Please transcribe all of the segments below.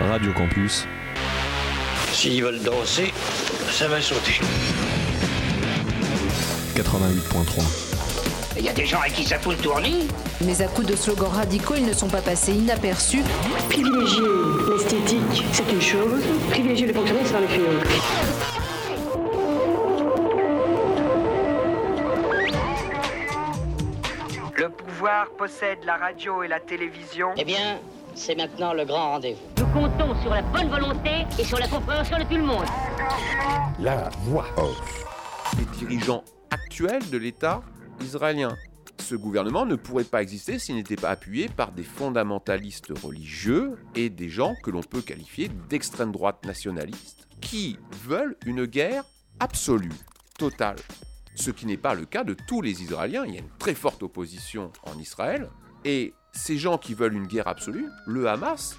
Radio Campus. S'ils veulent danser, ça va sauter. 88.3. Il y a des gens à qui ça fout le tournis. Mais à coups de slogans radicaux, ils ne sont pas passés inaperçus. Privilégier l'esthétique, c'est une chose. Privilégier le fonctionnaire, c'est une autre. Le pouvoir possède la radio et la télévision. Eh bien, c'est maintenant le grand rendez-vous. Nous comptons sur la bonne volonté et sur la compréhension de tout le monde. La voix off. Les dirigeants actuels de l'État israélien. Ce gouvernement ne pourrait pas exister s'il n'était pas appuyé par des fondamentalistes religieux et des gens que l'on peut qualifier d'extrême droite nationalistes qui veulent une guerre absolue, totale. Ce qui n'est pas le cas de tous les Israéliens. Il y a une très forte opposition en Israël. Et ces gens qui veulent une guerre absolue, le Hamas,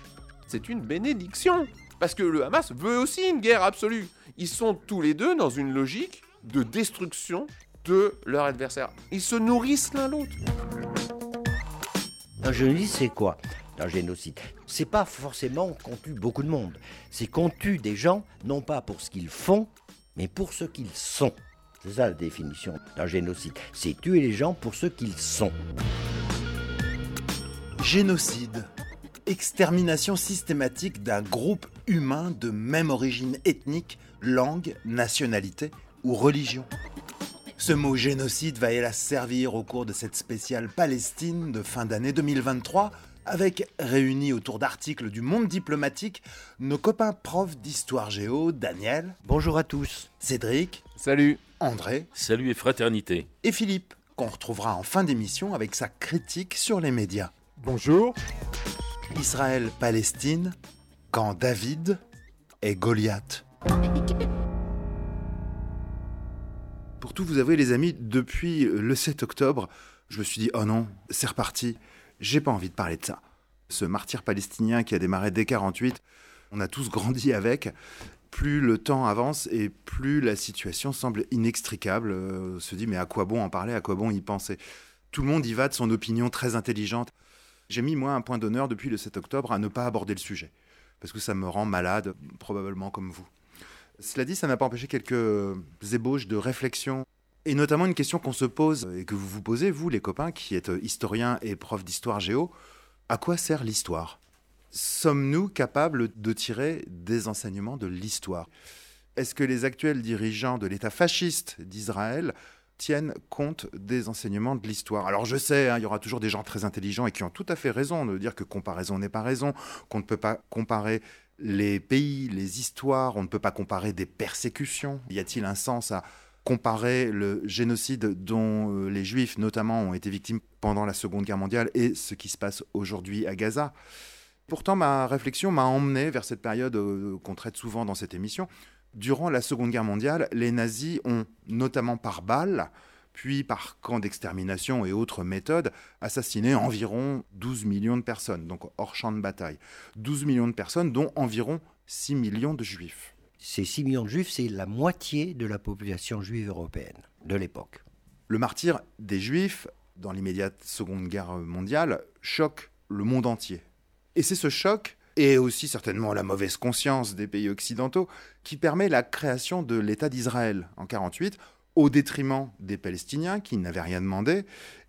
c'est une bénédiction. Parce que le Hamas veut aussi une guerre absolue. Ils sont tous les deux dans une logique de destruction de leur adversaire. Ils se nourrissent l'un l'autre. Un génocide, c'est quoi? Un génocide C'est pas forcément qu'on tue beaucoup de monde. C'est qu'on tue des gens, non pas pour ce qu'ils font, mais pour ce qu'ils sont. C'est ça la définition d'un génocide. C'est tuer les gens pour ce qu'ils sont. Génocide. Extermination systématique d'un groupe humain de même origine ethnique, langue, nationalité ou religion. Ce mot génocide va hélas servir au cours de cette spéciale Palestine de fin d'année 2023 avec réunis autour d'articles du monde diplomatique nos copains profs d'histoire géo, Daniel. Bonjour à tous. Cédric. Salut. André. Salut et fraternité. Et Philippe, qu'on retrouvera en fin d'émission avec sa critique sur les médias. Bonjour. Israël-Palestine, quand David est Goliath. Pour tout vous avouer, les amis, depuis le 7 octobre, je me suis dit, oh non, c'est reparti, j'ai pas envie de parler de ça. Ce martyr palestinien qui a démarré dès 48, on a tous grandi avec. Plus le temps avance et plus la situation semble inextricable. Euh, on se dit, mais à quoi bon en parler, à quoi bon y penser? Tout le monde y va de son opinion très intelligente. J'ai mis, moi, un point d'honneur depuis le 7 octobre à ne pas aborder le sujet. Parce que ça me rend malade, probablement comme vous. Cela dit, ça n'a pas empêché quelques ébauches de réflexion et notamment une question qu'on se pose et que vous vous posez, vous les copains qui êtes historiens et profs d'histoire géo, à quoi sert l'histoire? Sommes-nous capables de tirer des enseignements de l'histoire? Est-ce que les actuels dirigeants de l'État fasciste d'Israël tiennent compte des enseignements de l'histoire. Alors je sais, hein, il y aura toujours des gens très intelligents et qui ont tout à fait raison de dire que comparaison n'est pas raison, qu'on ne peut pas comparer les pays, les histoires, on ne peut pas comparer des persécutions. Y a-t-il un sens à comparer le génocide dont euh, les juifs notamment ont été victimes pendant la Seconde Guerre mondiale et ce qui se passe aujourd'hui à Gaza? Pourtant, ma réflexion m'a emmené vers cette période euh, qu'on traite souvent dans cette émission. Durant la Seconde Guerre mondiale, les nazis ont, notamment par balles, puis par camps d'extermination et autres méthodes, assassiné environ 12 millions de personnes, donc hors champ de bataille. 12 millions de personnes, dont environ 6 millions de juifs. Ces 6 millions de juifs, c'est la moitié de la population juive européenne de l'époque. Le martyr des juifs, dans l'immédiate Seconde Guerre mondiale, choque le monde entier. Et c'est ce choc et aussi certainement la mauvaise conscience des pays occidentaux, qui permet la création de l'État d'Israël en 1948, au détriment des Palestiniens qui n'avaient rien demandé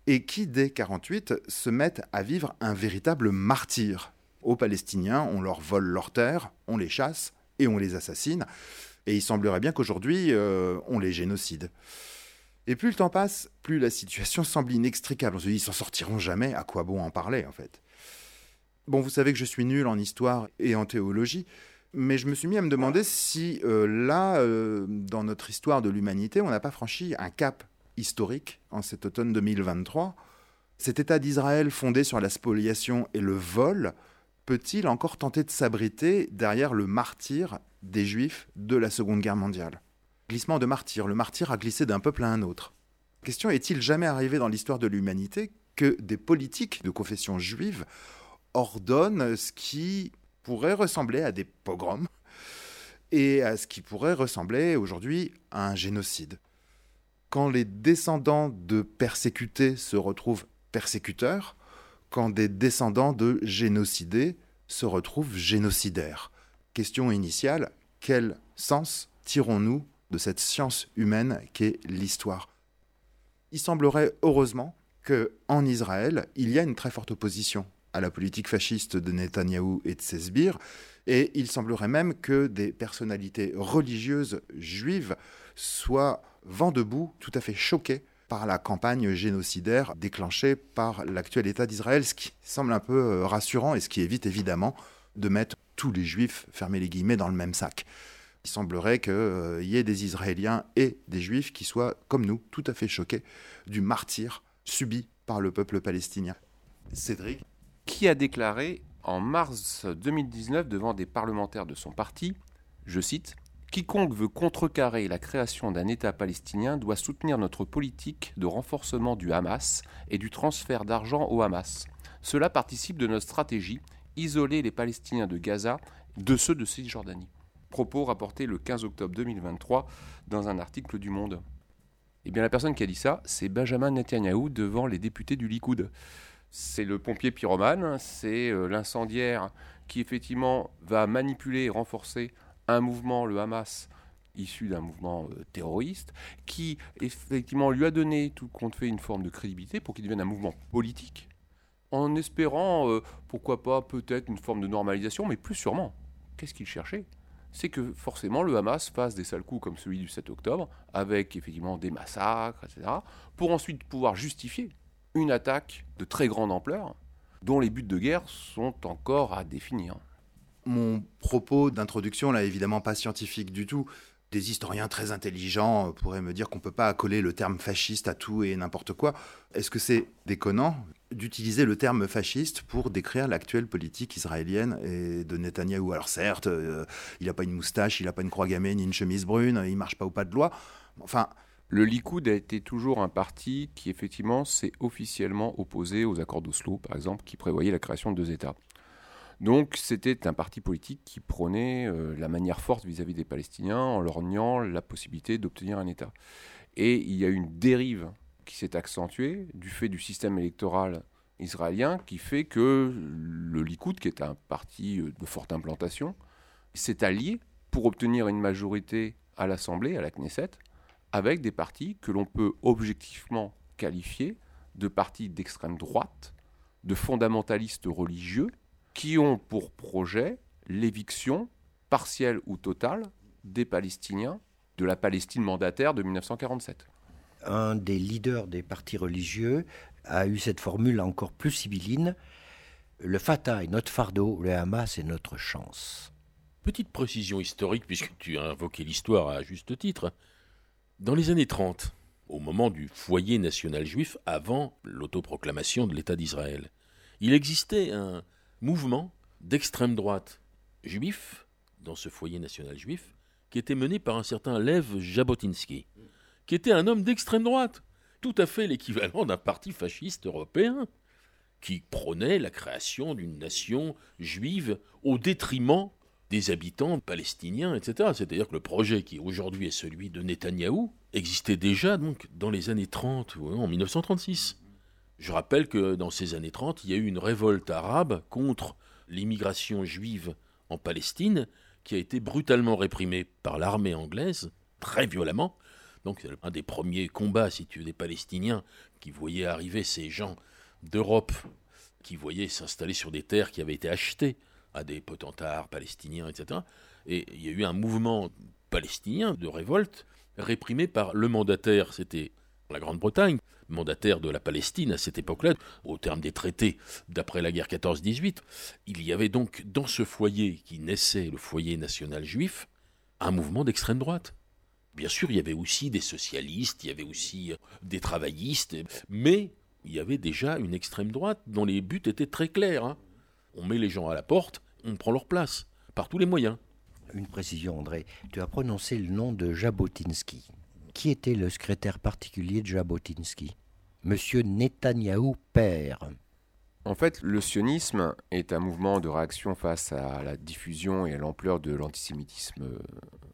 et qui, dès 48, se mettent à vivre un véritable martyr. Aux Palestiniens, on leur vole leurs terres, on les chasse et on les assassine. Et il semblerait bien qu'aujourd'hui, euh, on les génocide. Et plus le temps passe, plus la situation semble inextricable. On se dit, ils s'en sortiront jamais, à quoi bon en parler en fait? Bon, vous savez que je suis nul en histoire et en théologie, mais je me suis mis à me demander si euh, là, euh, dans notre histoire de l'humanité, on n'a pas franchi un cap historique en cet automne 2023. Cet État d'Israël fondé sur la spoliation et le vol peut-il encore tenter de s'abriter derrière le martyr des Juifs de la Seconde Guerre mondiale? Glissement de martyr, le martyr a glissé d'un peuple à un autre. Question est-il jamais arrivé dans l'histoire de l'humanité que des politiques de confession juive ordonnent ce qui pourrait ressembler à des pogroms et à ce qui pourrait ressembler aujourd'hui à un génocide. Quand les descendants de persécutés se retrouvent persécuteurs, quand des descendants de génocidés se retrouve génocidaire. Question initiale, quel sens tirons-nous de cette science humaine qu'est l'histoire? Il semblerait heureusement que en Israël, il y a une très forte opposition à la politique fasciste de Netanyahou et de ses sbires, et il semblerait même que des personnalités religieuses juives soient vent debout, tout à fait choquées par la campagne génocidaire déclenchée par l'actuel État d'Israël, ce qui semble un peu euh, rassurant et ce qui évite évidemment de mettre tous les juifs, fermez les guillemets, dans le même sac. Il semblerait qu'il euh, y ait des Israéliens et des juifs qui soient, comme nous, tout à fait choqués du martyr subi par le peuple palestinien. Cédric? Qui a déclaré en mars 2019 devant des parlementaires de son parti, je cite, Quiconque veut contrecarrer la création d'un État palestinien doit soutenir notre politique de renforcement du Hamas et du transfert d'argent au Hamas. Cela participe de notre stratégie, isoler les Palestiniens de Gaza de ceux de Cisjordanie. Propos rapportés le 15 octobre 2023 dans un article du Monde. Eh bien, la personne qui a dit ça, c'est Benjamin Netanyahu devant les députés du Likoud. C'est le pompier pyromane, c'est euh, l'incendiaire qui effectivement va manipuler et renforcer un mouvement, le Hamas, issu d'un mouvement euh, terroriste, qui effectivement lui a donné tout compte fait une forme de crédibilité pour qu'il devienne un mouvement politique, en espérant, euh, pourquoi pas, peut-être une forme de normalisation, mais plus sûrement, qu'est-ce qu'il cherchait? C'est que forcément le Hamas fasse des sales coups comme celui du 7 octobre, avec effectivement des massacres, etc., pour ensuite pouvoir justifier une attaque de très grande ampleur, dont les buts de guerre sont encore à définir. Mon propos d'introduction, là, évidemment pas scientifique du tout. Des historiens très intelligents pourraient me dire qu'on ne peut pas accoler le terme fasciste à tout et n'importe quoi. Est-ce que c'est déconnant d'utiliser le terme fasciste pour décrire l'actuelle politique israélienne et de Netanyahou? Alors certes, euh, il n'a pas une moustache, il n'a pas une croix gammée ni une chemise brune, il marche pas au pas de loi. Enfin, le Likoud a été toujours un parti qui effectivement s'est officiellement opposé aux accords d'Oslo, par exemple, qui prévoyaient la création de deux États. Donc c'était un parti politique qui prônait euh, la manière forte vis-à-vis des Palestiniens en leur niant la possibilité d'obtenir un État. Et il y a une dérive qui s'est accentuée du fait du système électoral israélien qui fait que le Likoud, qui est un parti euh, de forte implantation, s'est allié pour obtenir une majorité à l'Assemblée, à la Knesset, avec des partis que l'on peut objectivement qualifier de partis d'extrême droite, de fondamentalistes religieux, qui ont pour projet l'éviction partielle ou totale des Palestiniens de la Palestine mandataire de 1947. Un des leaders des partis religieux a eu cette formule encore plus sibylline le Fatah est notre fardeau, le Hamas est notre chance. Petite précision historique, puisque tu as invoqué l'histoire à juste titre. Dans les années 30, au moment du foyer national juif, avant l'autoproclamation de l'État d'Israël, il existait un, mouvement d'extrême droite juif, dans ce foyer national juif, qui était mené par un certain Lev Jabotinsky, qui était un homme d'extrême droite, tout à fait l'équivalent d'un parti fasciste européen, qui prônait la création d'une nation juive au détriment des habitants palestiniens, etc. C'est-à-dire que le projet qui aujourd'hui est celui de Netanyahou existait déjà donc dans les années 30, en 1936. Je rappelle que dans ces années 30, il y a eu une révolte arabe contre l'immigration juive en Palestine qui a été brutalement réprimée par l'armée anglaise, très violemment. Donc c'est un des premiers combats, si tu veux, des Palestiniens qui voyaient arriver ces gens d'Europe, qui voyaient s'installer sur des terres qui avaient été achetées à des potentats palestiniens, etc. Et il y a eu un mouvement palestinien de révolte réprimé par le mandataire, c'était la Grande-Bretagne, mandataire de la Palestine à cette époque-là, au terme des traités d'après la guerre 14-18, il y avait donc dans ce foyer qui naissait, le foyer national juif, un mouvement d'extrême droite. Bien sûr, il y avait aussi des socialistes, il y avait aussi euh, des travaillistes, mais il y avait déjà une extrême droite dont les buts étaient très clairs. Hein. On met les gens à la porte, on prend leur place, par tous les moyens. Une précision, André. Tu as prononcé le nom de Jabotinsky. Qui était le secrétaire particulier de Jabotinsky? Monsieur Netanyahou père. En fait, le sionisme est un mouvement de réaction face à la diffusion et à l'ampleur de l'antisémitisme euh,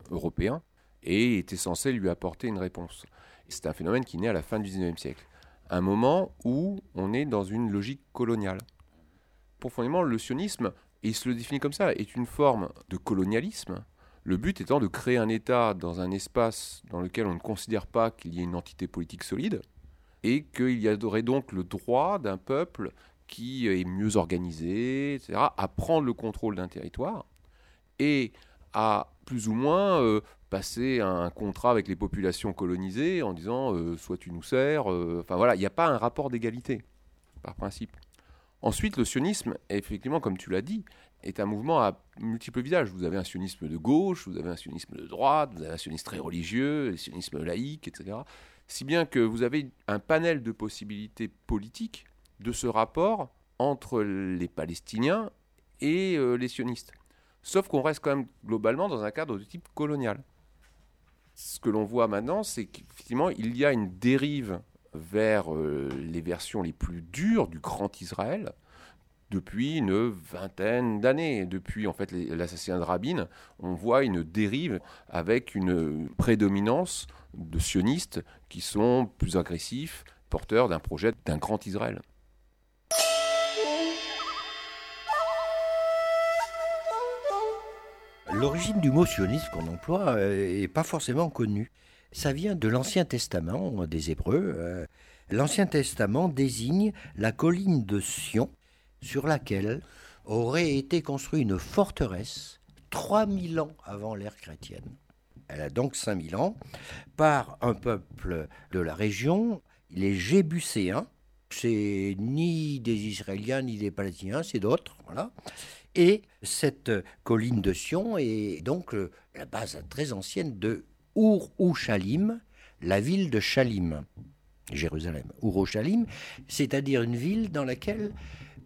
européen et était censé lui apporter une réponse. C'est un phénomène qui naît à la fin du XIXe siècle, un moment où on est dans une logique coloniale. Profondément, le sionisme et il se le définit comme ça, est une forme de colonialisme, le but étant de créer un État dans un espace dans lequel on ne considère pas qu'il y ait une entité politique solide, et qu'il y aurait donc le droit d'un peuple qui est mieux organisé, etc., à prendre le contrôle d'un territoire, et à plus ou moins euh, passer un contrat avec les populations colonisées en disant euh, soit tu nous sers, euh, enfin voilà, il n'y a pas un rapport d'égalité, par principe. Ensuite, le sionisme, effectivement, comme tu l'as dit, est un mouvement à multiples visages. Vous avez un sionisme de gauche, vous avez un sionisme de droite, vous avez un sionisme très religieux, un sionisme laïque, etc. Si bien que vous avez un panel de possibilités politiques de ce rapport entre les Palestiniens et les sionistes. Sauf qu'on reste quand même globalement dans un cadre de type colonial. Ce que l'on voit maintenant, c'est qu'effectivement, il y a une dérive vers euh, les versions les plus dures du grand Israël depuis une vingtaine d'années. Depuis en fait l'assassinat de Rabin, on voit une dérive avec une prédominance de sionistes qui sont plus agressifs, porteurs d'un projet d'un grand Israël. L'origine du mot sionisme qu'on emploie n'est pas forcément connue. Ça vient de l'Ancien Testament des Hébreux. Euh, L'Ancien Testament désigne la colline de Sion sur laquelle aurait été construite une forteresse 3000 ans avant l'ère chrétienne. Elle a donc 5000 ans par un peuple de la région, les Jébuséens. C'est ni des Israéliens ni des Palestiniens, c'est d'autres. Voilà. Et cette colline de Sion est donc euh, la base très ancienne de Ur Shalim, la ville de Shalim, Jérusalem. Ur Shalim, c'est-à-dire une ville dans laquelle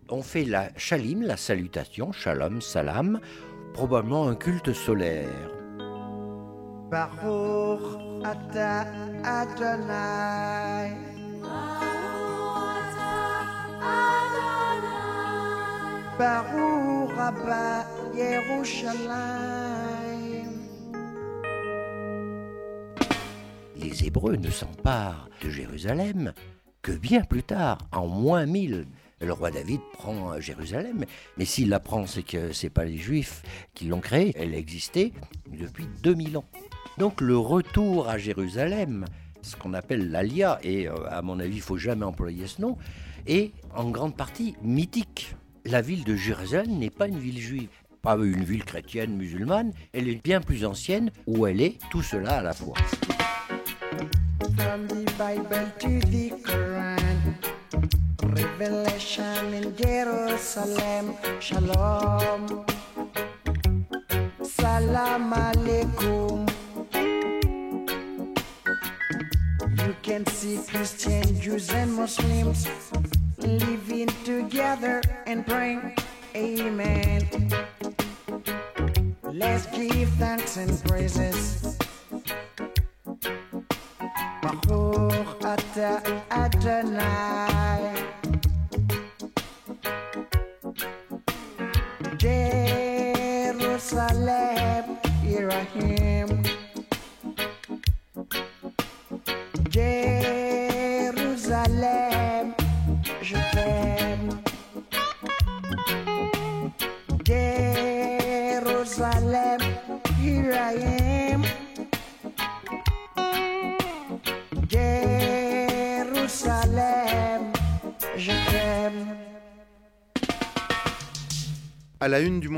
on fait la Shalim, la salutation, Shalom, Salam, probablement un culte solaire. Les Hébreux ne s'emparent de Jérusalem que bien plus tard, en moins 1000. Le roi David prend Jérusalem, mais s'il la prend, c'est que ce n'est pas les Juifs qui l'ont créée, elle existait depuis 2000 ans. Donc le retour à Jérusalem, ce qu'on appelle l'Alia, et euh, à mon avis, il faut jamais employer ce nom, est en grande partie mythique la ville de Jérusalem n'est pas une ville juive, pas une ville chrétienne musulmane, elle est bien plus ancienne où elle est tout cela à la fois. From the Bible to the Quran, Revelation in Jerusalem, Shalom, Salam Alaikum. You can see Christians, Jews, and Muslims living together and praying, Amen. Let's give thanks and praises. Baruch Ata Adonai. Jerusalem, Irahim. Jerusalem.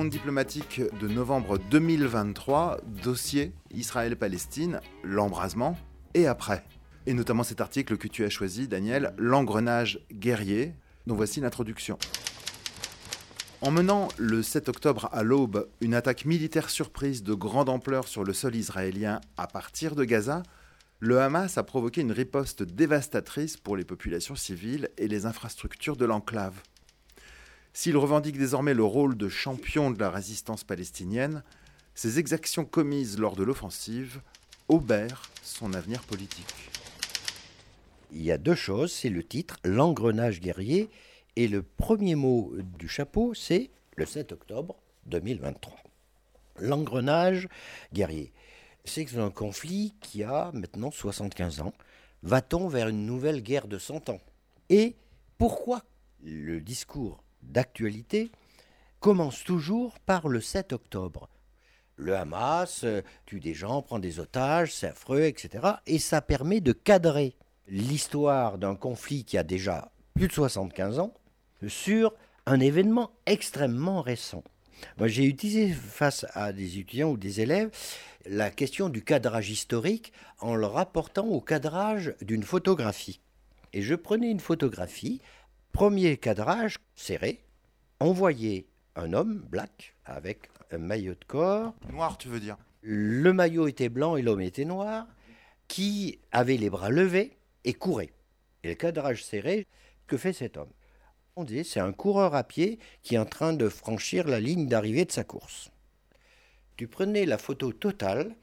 Diplomatique de novembre 2023, dossier Israël-Palestine, l'embrasement et après et notamment cet article que tu as choisi, Daniel, L'engrenage guerrier, dont voici l'introduction. En menant le 7 octobre à l'aube une attaque militaire surprise de grande ampleur sur le sol israélien à partir de Gaza, le Hamas a provoqué une riposte dévastatrice pour les populations civiles et les infrastructures de l'enclave. S'il revendique désormais le rôle de champion de la résistance palestinienne, ses exactions commises lors de l'offensive obèrent son avenir politique il y a deux choses, c'est le titre, l'engrenage guerrier, et le premier mot du chapeau, c'est le 7 octobre 2023. L'engrenage guerrier. C'est un conflit qui a maintenant 75 ans. Va-t-on vers une nouvelle guerre de 100 ans? Et pourquoi le discours d'actualité commence toujours par le 7 octobre. Le Hamas euh, tue des gens, prend des otages, c'est affreux, etc. Et ça permet de cadrer l'histoire d'un conflit qui a déjà plus de 75 ans sur un événement extrêmement récent. Moi, j'ai utilisé face à des étudiants ou des élèves la question du cadrage historique en le rapportant au cadrage d'une photographie. Et je prenais une photographie, premier cadrage serré, on voyait un homme black avec un maillot de corps. Noir, tu veux dire Le maillot était blanc et l'homme était noir, qui avait les bras levés et courait. Et le cadrage serré, que fait cet homme? On disait c'est un coureur à pied qui est en train de franchir la ligne d'arrivée de sa course. Tu prenais la photo totale,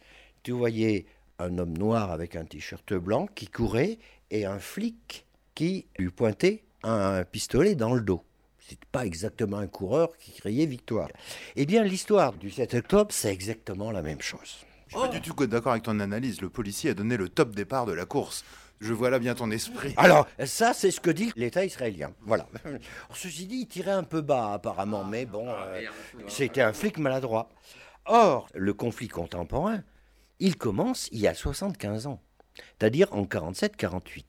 tu voyais un homme noir avec un t-shirt blanc qui courait et un flic qui lui pointait un pistolet dans le dos. C'est pas exactement un coureur qui criait victoire. Eh bien, l'histoire du 7 octobre, c'est exactement la même chose. Je suis pas du tout d'accord avec ton analyse. Le policier a donné le top départ de la course. Je vois là bien ton esprit. Alors, ça, c'est ce que dit l'État israélien. Voilà. Ceci dit, il tirait un peu bas, apparemment, mais bon, euh, c'était un flic maladroit. Or, le conflit contemporain, il commence il y a 75 ans, c'est-à-dire en 47-48.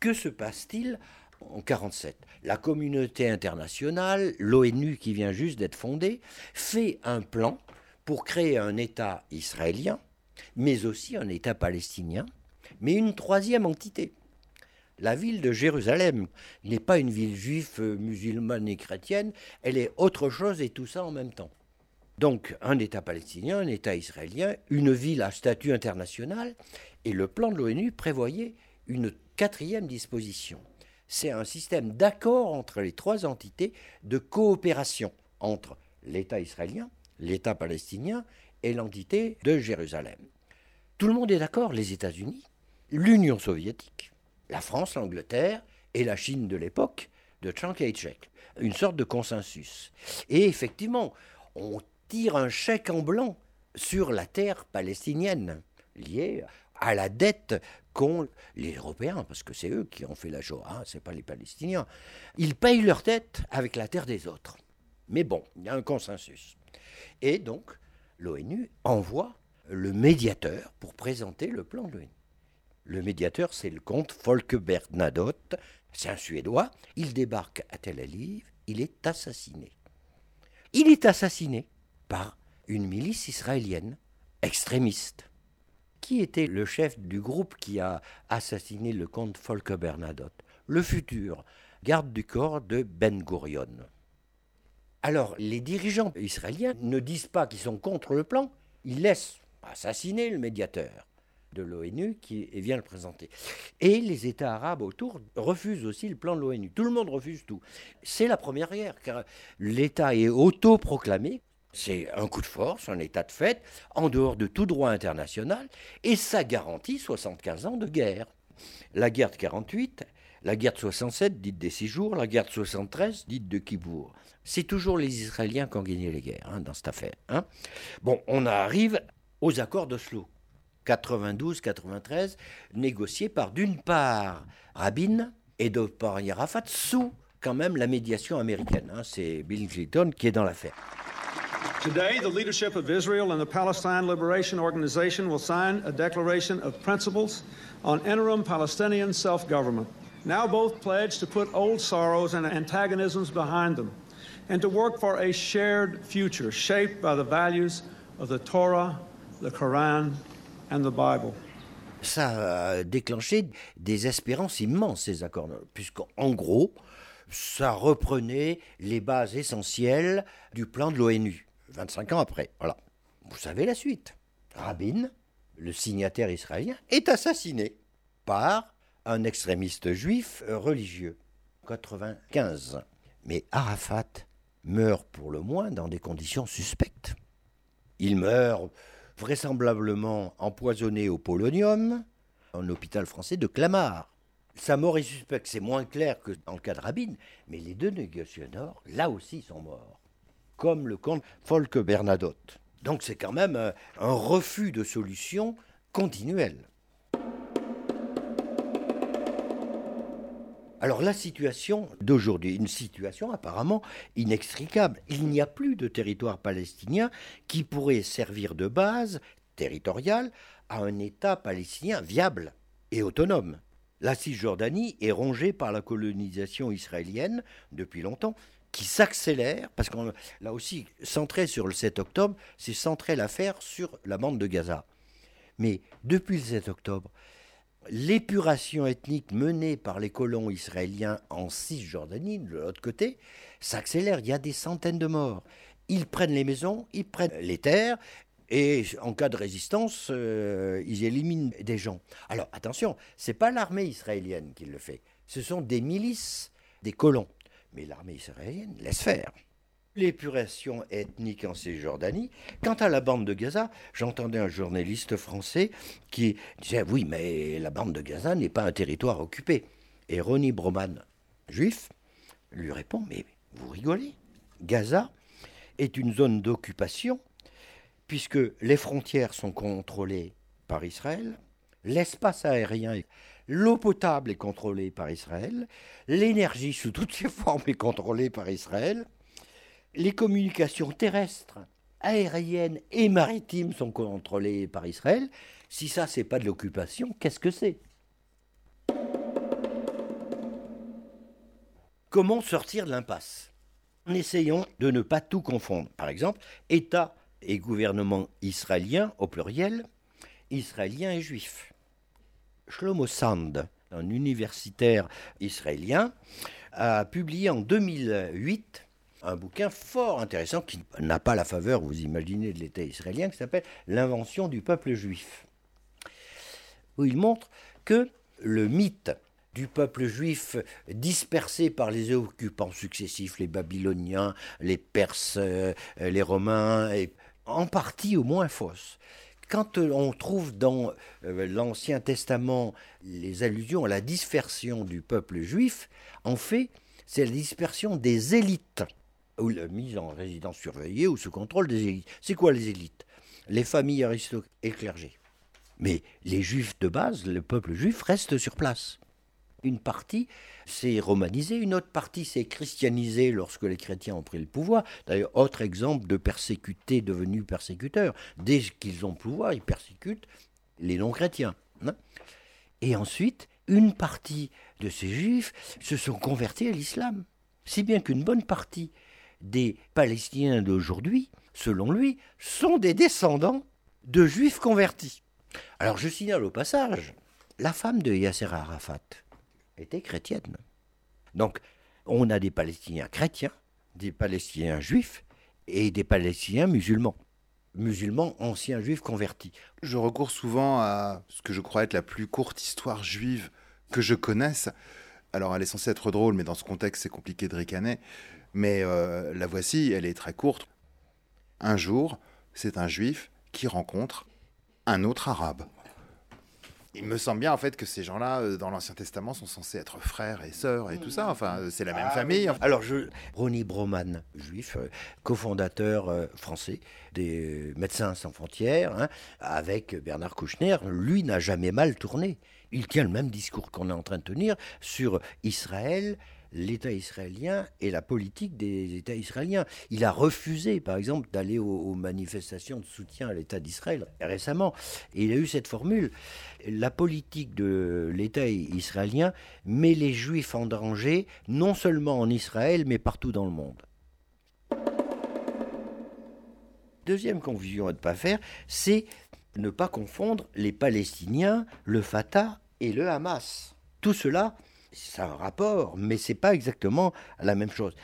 Que se passe-t-il en 47 La communauté internationale, l'ONU qui vient juste d'être fondée, fait un plan pour créer un État israélien, mais aussi un État palestinien, mais une troisième entité. La ville de Jérusalem n'est pas une ville juive, euh, musulmane et chrétienne, elle est autre chose et tout ça en même temps. Donc un État palestinien, un État israélien, une ville à statut international, et le plan de l'ONU prévoyait une quatrième disposition. C'est un système d'accord entre les trois entités de coopération entre l'État israélien, l'État palestinien et l'entité de Jérusalem. Tout le monde est d'accord, les États-Unis, l'Union soviétique, la France, l'Angleterre et la Chine de l'époque de Chiang Kai-shek. Une sorte de consensus. Et effectivement, on tire un chèque en blanc sur la terre palestinienne, liée à la dette qu'ont les Européens, parce que c'est eux qui ont fait la Shoah, ce n'est pas les Palestiniens. Ils payent leur dette avec la terre des autres. Mais bon, il y a un consensus. Et donc, l'ONU envoie le médiateur pour présenter le plan de l'ONU. Le médiateur, c'est le comte Folke Bernadotte, c'est un Suédois. Il débarque à Tel Aviv, il est assassiné. Il est assassiné par une milice israélienne extrémiste. Qui était le chef du groupe qui a assassiné le comte Folke Bernadotte? Le futur garde du corps de Ben Gurion. Alors, les dirigeants israéliens ne disent pas qu'ils sont contre le plan, ils laissent assassiner le médiateur de l'ONU qui vient le présenter. Et les États arabes autour refusent aussi le plan de l'ONU. Tout le monde refuse tout. C'est la première guerre, car l'État est autoproclamé. C'est un coup de force, un état de fait, en dehors de tout droit international, et ça garantit 75 ans de guerre. La guerre de 48, la guerre de 67, dite des six jours, la guerre de 73, dite de Kippour. C'est toujours les Israéliens qui ont gagné les guerres hein, dans cette affaire. Hein. Bon, on arrive aux accords d'Oslo. 92-93, négociés par d'une part Rabin et d'autre part Arafat, sous quand même la médiation américaine. Hein. C'est Bill Clinton qui est dans l'affaire. Today, the leadership of Israel and the Palestine Liberation Organization will sign a declaration of principles on interim Palestinian self government. Now, both pledge to put old sorrows and antagonisms behind them and to work for a shared future shaped by the values of the Torah, the Quran, and the Bible. Ça euh, a déclenché des espérances immenses, ces accords, puisqu'en gros, ça reprenait les bases essentielles du plan de l'ONU, 25 ans après. Voilà. Vous savez la suite. Rabin, le signataire israélien, est assassiné par un extrémiste juif religieux. 95. Mais Arafat meurt pour le moins dans des conditions suspectes. Il meurt vraisemblablement empoisonné au polonium, un hôpital français de Clamart. Sa mort est suspecte, c'est moins clair que dans le cas de Rabin, mais les deux négociateurs, là aussi, sont morts, comme le comte Folke Bernadotte. Donc c'est quand même un, un refus de solution continuel. Alors la situation d'aujourd'hui, une situation apparemment inextricable. Il n'y a plus de territoire palestinien qui pourrait servir de base territoriale à un État palestinien viable et autonome. La Cisjordanie est rongée par la colonisation israélienne depuis longtemps, qui s'accélère, parce qu'on là aussi, centré sur le 7 octobre, c'est centrer l'affaire sur la bande de Gaza. Mais depuis le 7 octobre, l'épuration ethnique menée par les colons israéliens en Cisjordanie, de l'autre côté, s'accélère. Il y a des centaines de morts. Ils prennent les maisons, ils prennent les terres, et en cas de résistance, euh, ils éliminent des gens. Alors attention, c'est pas l'armée israélienne qui le fait. Ce sont des milices, des colons. Mais l'armée israélienne laisse faire l'épuration ethnique en Cisjordanie. Quant à la bande de Gaza, j'entendais un journaliste français qui disait Oui, mais la bande de Gaza n'est pas un territoire occupé. Et Ronnie Broman, juif, lui répond Mais vous rigolez Gaza est une zone d'occupation puisque les frontières sont contrôlées par Israël, l'espace aérien, l'eau potable est contrôlée par Israël, l'énergie sous toutes ses formes est contrôlée par Israël, les communications terrestres, aériennes et maritimes sont contrôlées par Israël. Si ça, c'est pas de l'occupation, qu'est-ce que c'est? Comment sortir de l'impasse? En essayant de ne pas tout confondre. Par exemple, État et gouvernement israélien au pluriel, israélien et juif. Shlomo Sand, un universitaire israélien, a publié en 2008 un bouquin fort intéressant qui n'a pas la faveur, vous imaginez, de l'État israélien, qui s'appelle L'invention du peuple juif, où il montre que le mythe du peuple juif dispersé par les occupants successifs, les Babyloniens, les Perses, euh, les Romains, est en partie au moins fausse. Quand on trouve dans euh, l'Ancien Testament les allusions à la dispersion du peuple juif, en fait, c'est la dispersion des élites ou la mise en résidence surveillée ou sous contrôle des élites. C'est quoi les élites? Les familles aristocrates et clergés. Mais les juifs de base, le peuple juif, reste sur place. Une partie s'est romanisée, une autre partie s'est christianisée lorsque les chrétiens ont pris le pouvoir. D'ailleurs, autre exemple de persécutés devenus persécuteurs. Dès qu'ils ont le pouvoir, ils persécutent les non-chrétiens. Hein. Et ensuite, une partie de ces juifs se sont convertis à l'islam. Si bien qu'une bonne partie des Palestiniens d'aujourd'hui, selon lui, sont des descendants de juifs convertis. Alors je signale au passage, la femme de Yasser Arafat était chrétienne. Donc on a des Palestiniens chrétiens, des Palestiniens juifs et des Palestiniens musulmans. Musulmans anciens juifs convertis. Je recours souvent à ce que je crois être la plus courte histoire juive que je connaisse. Alors elle est censée être drôle, mais dans ce contexte c'est compliqué de ricaner. Mais euh, la voici, elle est très courte. Un jour, c'est un juif qui rencontre un autre arabe. Il me semble bien en fait que ces gens-là, euh, dans l'Ancien Testament, sont censés être frères et sœurs et tout ça. Enfin, euh, c'est la même Ah, famille. oui. Alors, je, Ronnie Broman, juif, euh, cofondateur français des Médecins sans frontières, hein, avec Bernard Kouchner, lui n'a jamais mal tourné. Il tient le même discours qu'on est en train de tenir sur Israël, l'État israélien et la politique des États israéliens. Il a refusé, par exemple, d'aller aux, manifestations de soutien à l'État d'Israël récemment. Il a eu cette formule. La politique de l'État israélien met les Juifs en danger, non seulement en Israël, mais partout dans le monde. Deuxième confusion à ne pas faire, c'est ne pas confondre les Palestiniens, le Fatah et le Hamas. Tout cela, c'est un rapport, mais c'est pas exactement la même chose.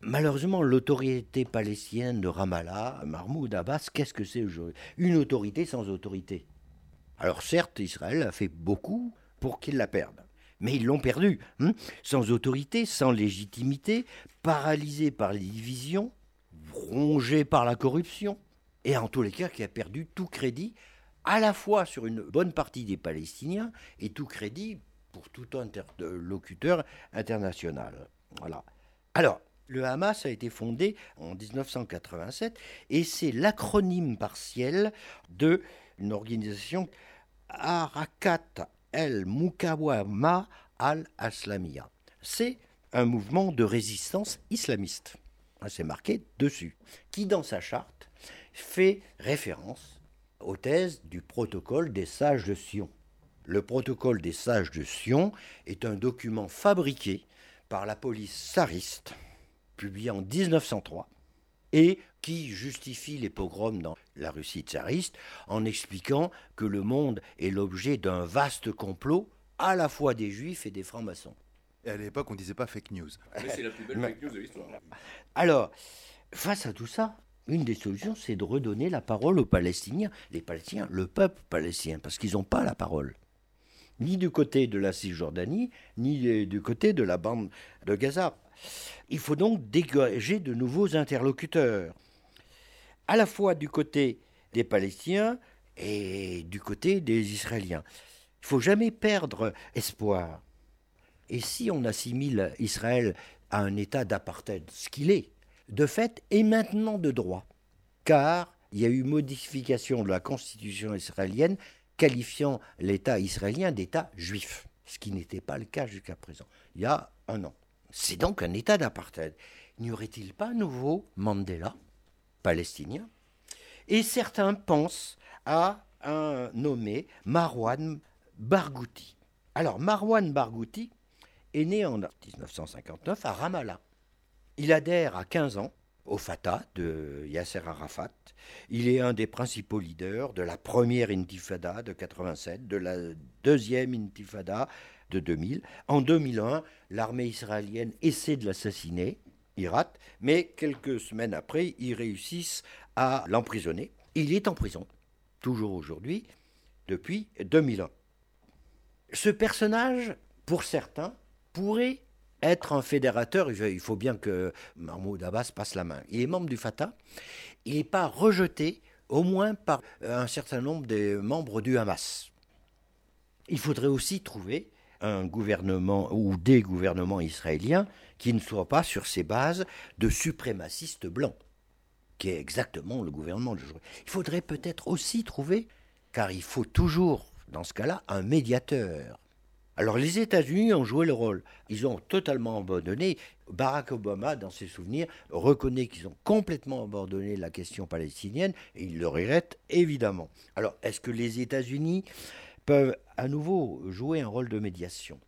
Malheureusement, l'autorité palestinienne de Ramallah, Mahmoud Abbas, qu'est-ce que c'est aujourd'hui? Une autorité sans autorité. Alors certes, Israël a fait beaucoup pour qu'ils la perdent. Mais ils l'ont perdue, hein sans autorité, sans légitimité, paralysé par les divisions, rongé par la corruption, et en tous les cas qui a perdu tout crédit, à la fois sur une bonne partie des Palestiniens et tout crédit pour tout interlocuteur international. Voilà. Alors, le Hamas a été fondé en 1987 et c'est l'acronyme partiel de une organisation Harakat el Mukawama al-Aslamia. c'est un mouvement de résistance islamiste. Ah, C'est marqué dessus, qui dans sa charte fait référence aux thèses du protocole des sages de Sion. Le protocole des sages de Sion est un document fabriqué par la police tsariste, publié en 1903, et qui justifie les pogroms dans la Russie tsariste en expliquant que le monde est l'objet d'un vaste complot à la fois des juifs et des francs-maçons. Et à l'époque, on disait pas fake news. Mais c'est la plus belle fake news de l'histoire. Alors, face à tout ça, une des solutions, c'est de redonner la parole aux Palestiniens. Les Palestiniens, le peuple palestinien, parce qu'ils n'ont pas la parole. Ni du côté de la Cisjordanie, ni du côté de la bande de Gaza. Il faut donc dégager de nouveaux interlocuteurs, à la fois du côté des Palestiniens et du côté des Israéliens. Il faut jamais perdre espoir. Et si on assimile Israël à un état d'apartheid, ce qu'il est, de fait et maintenant de droit, car il y a eu modification de la constitution israélienne qualifiant l'État israélien d'État juif, ce qui n'était pas le cas jusqu'à présent, il y a un an. C'est donc un État d'apartheid. N'y aurait-il pas un nouveau Mandela, palestinien? Et certains pensent à un nommé Marwan Barghouti. Alors Marwan Barghouti est né en 1959 à Ramallah. Il adhère à 15 ans au Fatah de Yasser Arafat. Il est un des principaux leaders de la première intifada de 87, de la deuxième intifada de 2000. En 2001, l'armée israélienne essaie de l'assassiner, il rate, mais quelques semaines après, ils réussissent à l'emprisonner. Il est en prison, toujours aujourd'hui, depuis 2001. Ce personnage, pour certains, pourrait être un fédérateur, il faut bien que Mahmoud Abbas passe la main. Il est membre du Fatah, il n'est pas rejeté, au moins par un certain nombre des membres du Hamas. Il faudrait aussi trouver un gouvernement ou des gouvernements israéliens qui ne soient pas sur ces bases de suprémacistes blancs, qui est exactement le gouvernement de Il faudrait peut-être aussi trouver, car il faut toujours, dans ce cas-là, un médiateur alors les États-Unis ont joué le rôle. Ils ont totalement abandonné. Barack Obama, dans ses souvenirs, reconnaît qu'ils ont complètement abandonné la question palestinienne et il le regrette évidemment. Alors est-ce que les États-Unis peuvent à nouveau jouer un rôle de médiation?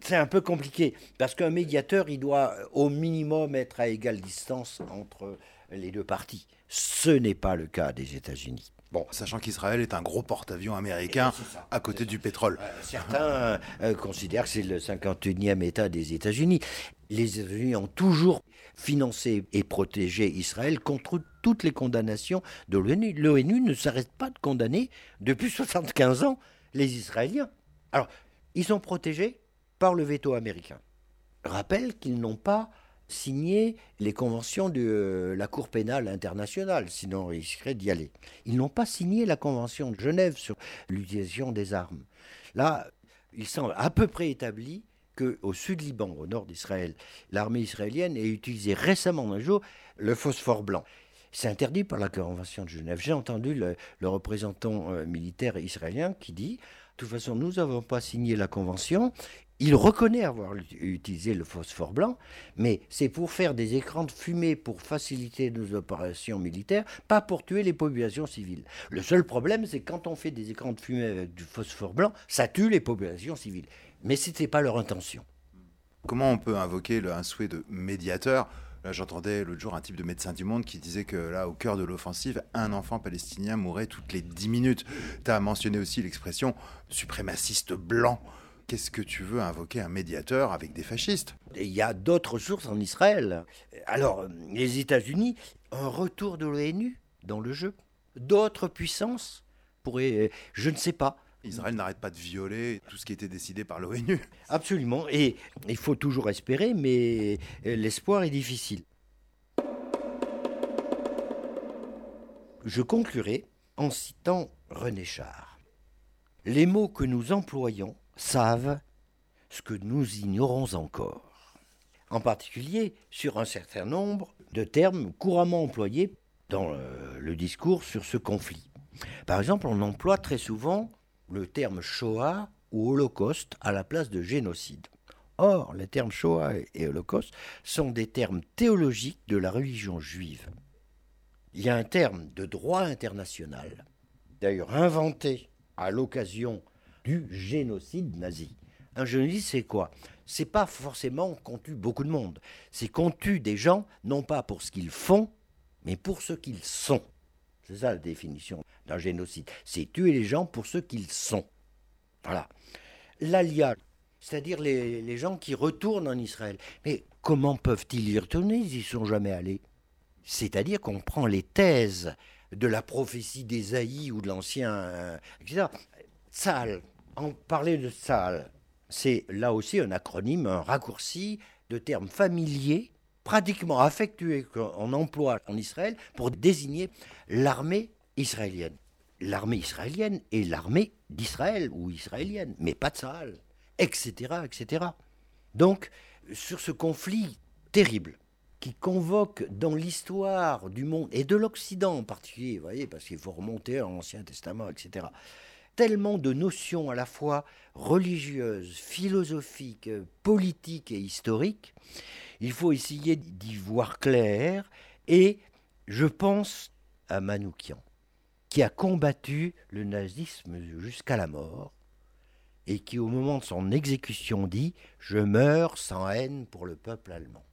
C'est un peu compliqué parce qu'un médiateur, il doit au minimum être à égale distance entre les deux parties. Ce n'est pas le cas des États-Unis. Bon, sachant qu'Israël est un gros porte-avions américain à côté du pétrole. Certains euh, considèrent que c'est le 51e État des États-Unis. Les États-Unis ont toujours financé et protégé Israël contre toutes les condamnations de l'ONU. L'ONU ne s'arrête pas de condamner depuis 75 ans les Israéliens. Alors, ils sont protégés par le veto américain. Rappelle qu'ils n'ont pas signé les conventions de euh, la Cour pénale internationale, sinon ils risqueraient d'y aller. Ils n'ont pas signé la convention de Genève sur l'utilisation des armes. Là, il semble à peu près établi qu'au sud Liban, au nord d'Israël, l'armée israélienne ait utilisé récemment un jour le phosphore blanc. C'est interdit par la Convention de Genève. J'ai entendu le, le représentant euh, militaire israélien qui dit, de toute façon, nous n'avons pas signé la Convention il reconnaît avoir utilisé le phosphore blanc, mais c'est pour faire des écrans de fumée pour faciliter nos opérations militaires, pas pour tuer les populations civiles. Le seul problème, c'est quand on fait des écrans de fumée avec du phosphore blanc, ça tue les populations civiles. Mais ce n'était pas leur intention. Comment on peut invoquer un souhait de médiateur? Là, j'entendais l'autre jour un type de médecin du monde qui disait que là, au cœur de l'offensive, un enfant palestinien mourrait toutes les 10 minutes. Tu as mentionné aussi l'expression suprémaciste blanc. Qu'est-ce que tu veux invoquer un médiateur avec des fascistes? Il y a d'autres sources en Israël. Alors, les États-Unis, un retour de l'ONU dans le jeu? D'autres puissances pourraient, je ne sais pas. Israël n'arrête pas de violer tout ce qui était décidé par l'ONU. Absolument. Et il faut toujours espérer, mais l'espoir est difficile. Je conclurai en citant René Char. Les mots que nous employons savent ce que nous ignorons encore, en particulier sur un certain nombre de termes couramment employés dans le, discours sur ce conflit. Par exemple, on emploie très souvent le terme Shoah ou Holocauste à la place de génocide. Or, les termes Shoah et Holocauste sont des termes théologiques de la religion juive. Il y a un terme de droit international, d'ailleurs inventé à l'occasion du génocide nazi. Un génocide, c'est quoi? C'est pas forcément qu'on tue beaucoup de monde, c'est qu'on tue des gens non pas pour ce qu'ils font, mais pour ce qu'ils sont. C'est ça la définition d'un génocide. C'est tuer les gens pour ce qu'ils sont. Voilà. L'alia, c'est-à-dire les, gens qui retournent en Israël. Mais comment peuvent-ils y retourner? Ils n'y sont jamais allés. C'est-à-dire qu'on prend les thèses de la prophétie d'Ésaïe ou de l'ancien, euh, etc. Tzal, en parler de Tzal, c'est là aussi un acronyme, un raccourci de termes familiers, pratiquement affectueux qu'on emploie en Israël pour désigner l'armée israélienne. L'armée israélienne est l'armée d'Israël ou israélienne, mais pas de Tzal, etc., etc. Donc, sur ce conflit terrible, qui convoque dans l'histoire du monde et de l'Occident en particulier, vous voyez, parce qu'il faut remonter à l'Ancien Testament, etc. Tellement de notions à la fois religieuses, philosophiques, politiques et historiques, il faut essayer d'y voir clair. Et je pense à Manoukian, qui a combattu le nazisme jusqu'à la mort et qui, au moment de son exécution, dit Je meurs sans haine pour le peuple allemand.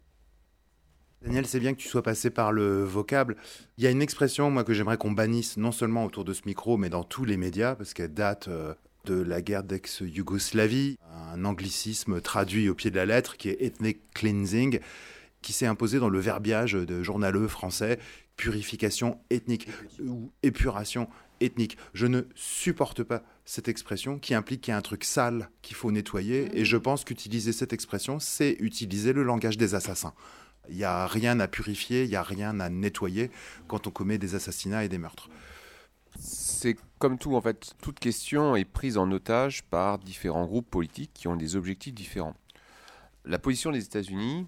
Daniel, c'est bien que tu sois passé par le vocable. Il y a une expression, moi, que j'aimerais qu'on bannisse non seulement autour de ce micro, mais dans tous les médias, parce qu'elle date euh, de la guerre d'ex-Yougoslavie, un anglicisme traduit au pied de la lettre qui est ethnic cleansing, qui s'est imposé dans le verbiage de journaleux français, purification ethnique ou épuration ethnique. Je ne supporte pas cette expression qui implique qu'il y a un truc sale qu'il faut nettoyer, et je pense qu'utiliser cette expression, c'est utiliser le langage des assassins. Il n'y a rien à purifier, il n'y a rien à nettoyer quand on commet des assassinats et des meurtres. C'est comme tout, en fait, toute question est prise en otage par différents groupes politiques qui ont des objectifs différents. La position des États-Unis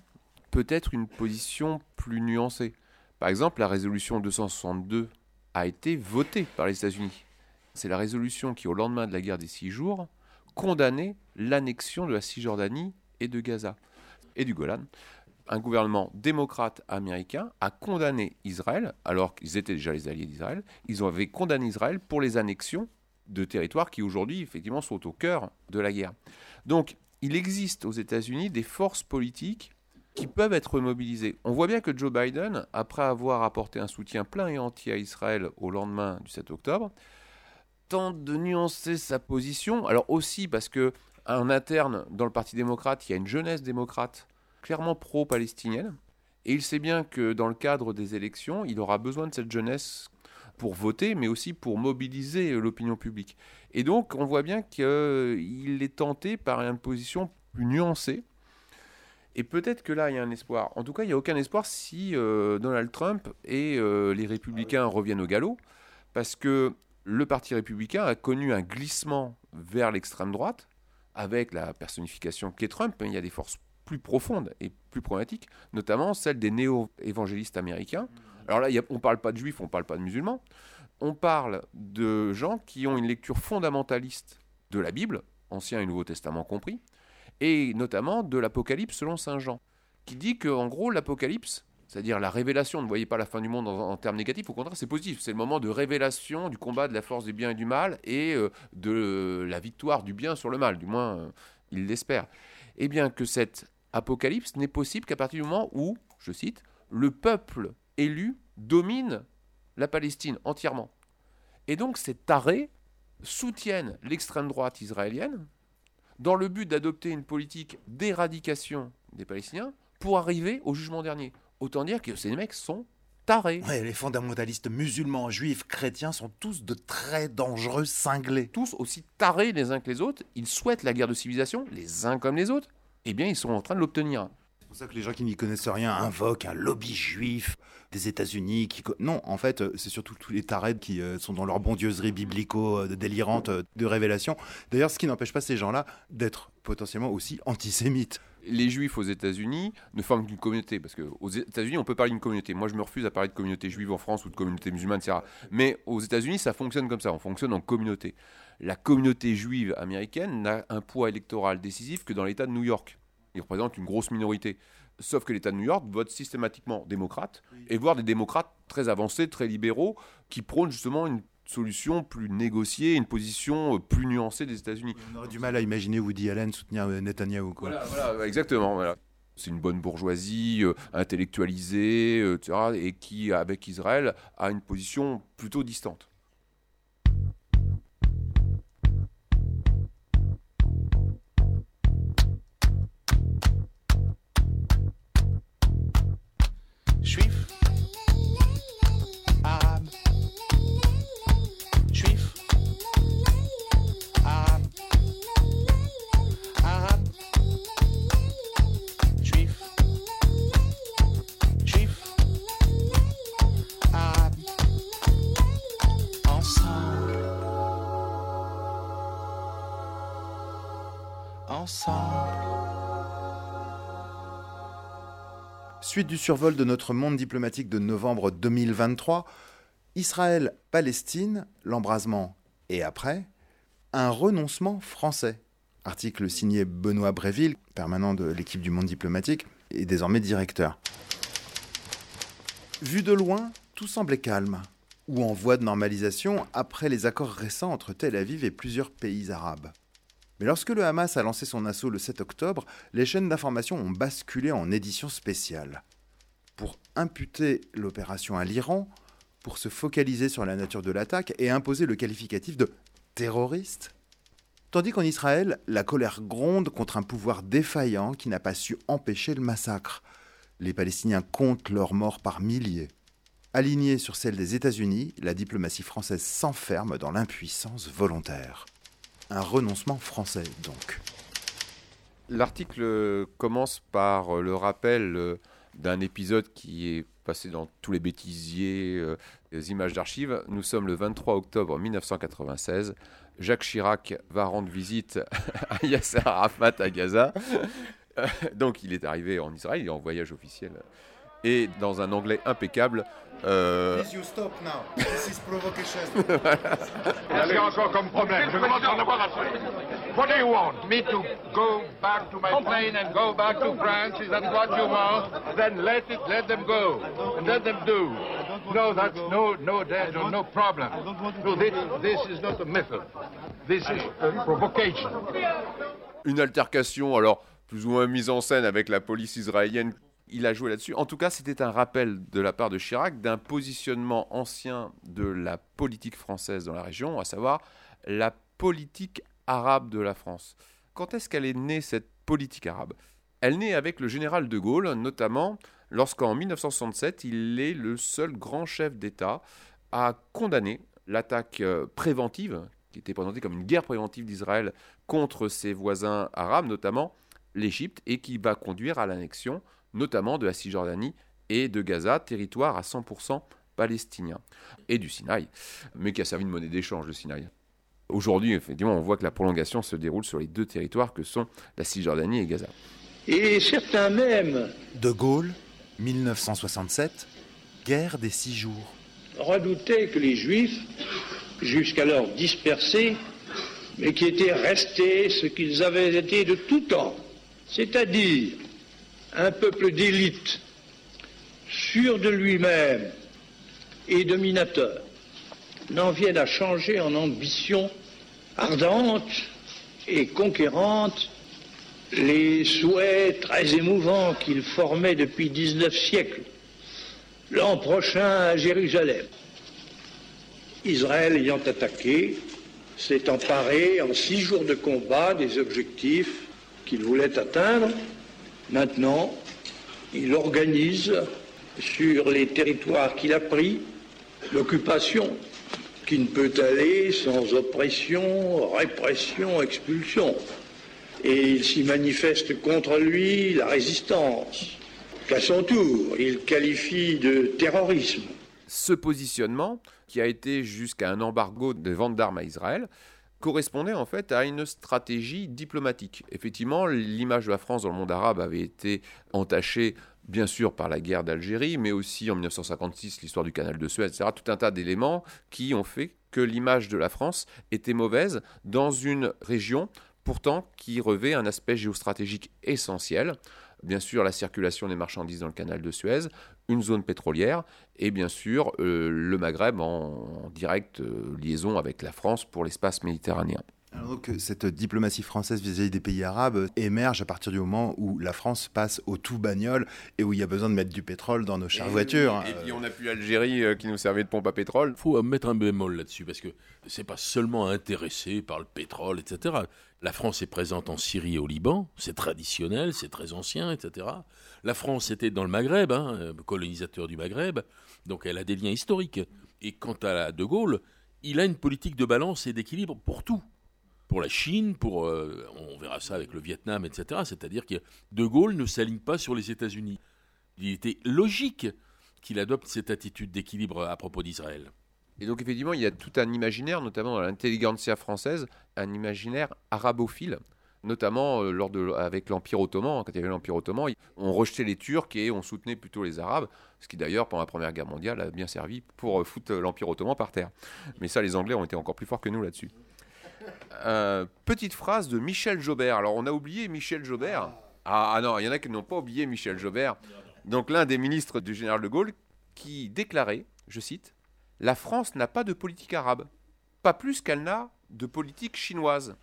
peut être une position plus nuancée. Par exemple, la résolution 262 a été votée par les États-Unis. C'est la résolution qui, au lendemain de la guerre des six jours, condamnait l'annexion de la Cisjordanie et de Gaza et du Golan un gouvernement démocrate américain a condamné Israël, alors qu'ils étaient déjà les alliés d'Israël, ils avaient condamné Israël pour les annexions de territoires qui aujourd'hui effectivement sont au cœur de la guerre. Donc il existe aux États-Unis des forces politiques qui peuvent être mobilisées. On voit bien que Joe Biden, après avoir apporté un soutien plein et entier à Israël au lendemain du 7 octobre, tente de nuancer sa position. Alors aussi parce que en interne dans le Parti démocrate, il y a une jeunesse démocrate clairement pro-palestinienne. Et il sait bien que dans le cadre des élections, il aura besoin de cette jeunesse pour voter, mais aussi pour mobiliser l'opinion publique. Et donc, on voit bien qu'il est tenté par une position plus nuancée. Et peut-être que là, il y a un espoir. En tout cas, il n'y a aucun espoir si euh, Donald Trump et euh, les républicains reviennent au galop, parce que le Parti républicain a connu un glissement vers l'extrême droite, avec la personnification qu'est Trump. Il y a des forces plus profonde et plus problématique, notamment celle des néo-évangélistes américains. Alors là, on ne parle pas de juifs, on ne parle pas de musulmans, on parle de gens qui ont une lecture fondamentaliste de la Bible, Ancien et Nouveau Testament compris, et notamment de l'Apocalypse selon Saint Jean, qui dit que en gros l'Apocalypse, c'est-à-dire la révélation, ne voyez pas la fin du monde en, termes négatifs, au contraire c'est positif, c'est le moment de révélation du combat de la force du bien et du mal et euh, de la victoire du bien sur le mal, du moins euh, il l'espère. Eh bien que cette Apocalypse n'est possible qu'à partir du moment où, je cite, le peuple élu domine la Palestine entièrement. Et donc ces tarés soutiennent l'extrême droite israélienne dans le but d'adopter une politique d'éradication des Palestiniens pour arriver au jugement dernier. Autant dire que ces mecs sont tarés. les fondamentalistes musulmans, juifs, chrétiens sont tous de très dangereux cinglés. Tous aussi tarés les uns que les autres. Ils souhaitent la guerre de civilisation, les uns comme les autres eh bien, ils sont en train de l'obtenir. C'est pour ça que les gens qui n'y connaissent rien invoquent un lobby juif des États-Unis. Qui... Non, en fait, euh, c'est surtout tous les tarèdes qui euh, sont dans leur bondieuserie biblico-délirante euh, de révélation. D'ailleurs, ce qui n'empêche pas ces gens-là d'être potentiellement aussi antisémites les juifs aux États-Unis ne forment qu'une communauté. Parce qu'aux États-Unis, on peut parler d'une communauté. Moi, je me refuse à parler de communauté juive en France ou de communauté musulmane, etc. Mais aux États-Unis, ça fonctionne comme ça. On fonctionne en communauté. La communauté juive américaine n'a un poids électoral décisif que dans l'État de New York. ils représentent une grosse minorité. Sauf que l'État de New York vote systématiquement démocrate, et voire des démocrates très avancés, très libéraux, qui prônent justement une solution plus négociée, une position euh, plus nuancée des États-Unis. On aurait du mal à imaginer Woody Allen soutenir euh, Netanyahou. Quoi. Voilà, voilà, exactement. Voilà. C'est une bonne bourgeoisie euh, intellectualisée, euh, etc., et qui, avec Israël, a une position plutôt distante. Juif, Suite du survol de notre monde diplomatique de novembre 2023, Israël-Palestine, l'embrasement et après, un renoncement français. Article signé Benoît Bréville, permanent de l'équipe du monde diplomatique et désormais directeur. Vu de loin, tout semblait calme, ou en voie de normalisation après les accords récents entre Tel Aviv et plusieurs pays arabes. Mais lorsque le Hamas a lancé son assaut le 7 octobre, les chaînes d'information ont basculé en édition spéciale. Pour imputer l'opération à l'Iran, pour se focaliser sur la nature de l'attaque et imposer le qualificatif de terroriste. Tandis qu'en Israël, la colère gronde contre un pouvoir défaillant qui n'a pas su empêcher le massacre. Les Palestiniens comptent leurs morts par milliers. Alignée sur celle des États-Unis, la diplomatie française s'enferme dans l'impuissance volontaire. Un renoncement français, donc. L'article commence par le rappel euh, d'un épisode qui est passé dans tous les bêtisiers, euh, les images d'archives. Nous sommes le 23 octobre 1996. Jacques Chirac va rendre visite à Yasser Arafat à Gaza. Euh, Donc il est arrivé en Israël, il est en voyage officiel. Et dans un anglais impeccable. euh, you stop now. This is provocation. Qu'est-ce qu'il y a encore comme problème? Je commence à en avoir assez. What do you want? Me to go back to my plane and go back to France? Is that what you want? Then let it, let them go. And let them do. No, that's no, no danger, no problem. No, this, this is not a method. This is a provocation. une altercation, alors plus ou moins mise en scène avec la police israélienne. Il a joué là-dessus. En tout cas, c'était un rappel de la part de Chirac d'un positionnement ancien de la politique française dans la région, à savoir la politique arabe de la France. Quand est-ce qu'elle est née, cette politique arabe? Elle naît avec le général de Gaulle, notamment lorsqu'en 1967, il est le seul grand chef d'État à condamner l'attaque euh, préventive, qui était présentée comme une guerre préventive d'Israël contre ses voisins arabes, notamment l'Égypte, et qui va conduire à l'annexion, notamment de la Cisjordanie et de Gaza, territoire à 100% palestinien, et du Sinaï, mais qui a servi de monnaie d'échange, le Sinaï. Aujourd'hui, effectivement, on voit que la prolongation se déroule sur les deux territoires que sont la Cisjordanie et Gaza. Et certains même De Gaulle, 1967, guerre des six jours. redoutaient que les Juifs, jusqu'alors dispersés, mais qui étaient restés ce qu'ils avaient été de tout temps, c'est-à-dire un peuple d'élite, sûr de lui-même et dominateur, n'en viennent à changer en ambition ardente et conquérante les souhaits très émouvants qu'ils formaient depuis 19 siècles. L'an prochain à Jérusalem. Israël ayant attaqué, s'est emparé en six jours de combat des objectifs qu'il voulait atteindre. Maintenant, il organise sur les territoires qu'il a pris l'occupation qui ne peut aller sans oppression, répression, expulsion. Et il s'y manifeste contre lui la résistance, qu'à son tour, il qualifie de terrorisme. Ce positionnement, qui a été jusqu'à un embargo de vente d'armes à Israël, correspondait en fait à une stratégie diplomatique. Effectivement, l'image de la France dans le monde arabe avait été entachée bien sûr par la guerre d'Algérie, mais aussi en 1956 l'histoire du canal de Suez, etc. Tout un tas d'éléments qui ont fait que l'image de la France était mauvaise dans une région pourtant qui revêt un aspect géostratégique essentiel. Bien sûr, la circulation des marchandises dans le canal de Suez, une zone pétrolière et bien sûr euh, le Maghreb en, directe euh, liaison avec la France pour l'espace méditerranéen. Alors donc, cette diplomatie française vis-à-vis des pays arabes émerge à partir du moment où la France passe au tout bagnole et où il y a besoin de mettre du pétrole dans nos chères Et voitures. oui, Et puis on a pu l'Algérie euh, qui nous servait de pompe à pétrole. Il faut mettre un bémol là-dessus, parce que c'est pas seulement intéressé par le pétrole, etc. La France est présente en Syrie et au Liban, c'est traditionnel, c'est très ancien, etc. La France était dans le Maghreb, hein, euh, colonisateur du Maghreb, donc elle a des liens historiques. Et quant à De Gaulle, il a une politique de balance et d'équilibre pour tout. Pour la Chine, pour, euh, on verra ça avec le Vietnam, etc. C'est-à-dire que De Gaulle ne s'aligne pas sur les États-Unis. Il était logique qu'il adopte cette attitude d'équilibre à propos d'Israël. Et donc effectivement, il y a tout un imaginaire, notamment dans l'intelligentsia française, un imaginaire arabophile, notamment euh, lors de, avec l'Empire ottoman. Quand il y avait l'Empire ottoman, on rejetait les Turcs et on soutenait plutôt les Arabes, ce qui d'ailleurs, pendant la Première Guerre mondiale, a bien servi pour euh, foutre l'Empire ottoman par terre. Mais ça, les Anglais ont été encore plus forts que nous là-dessus. Euh, petite phrase de Michel Jobert. Alors, on a oublié Michel Jobert. Ah, ah non, il y en a qui n'ont pas oublié Michel Jobert. Donc, l'un des ministres du général de Gaulle, qui déclarait, je cite, La France n'a pas de politique arabe, pas plus qu'elle n'a de politique chinoise.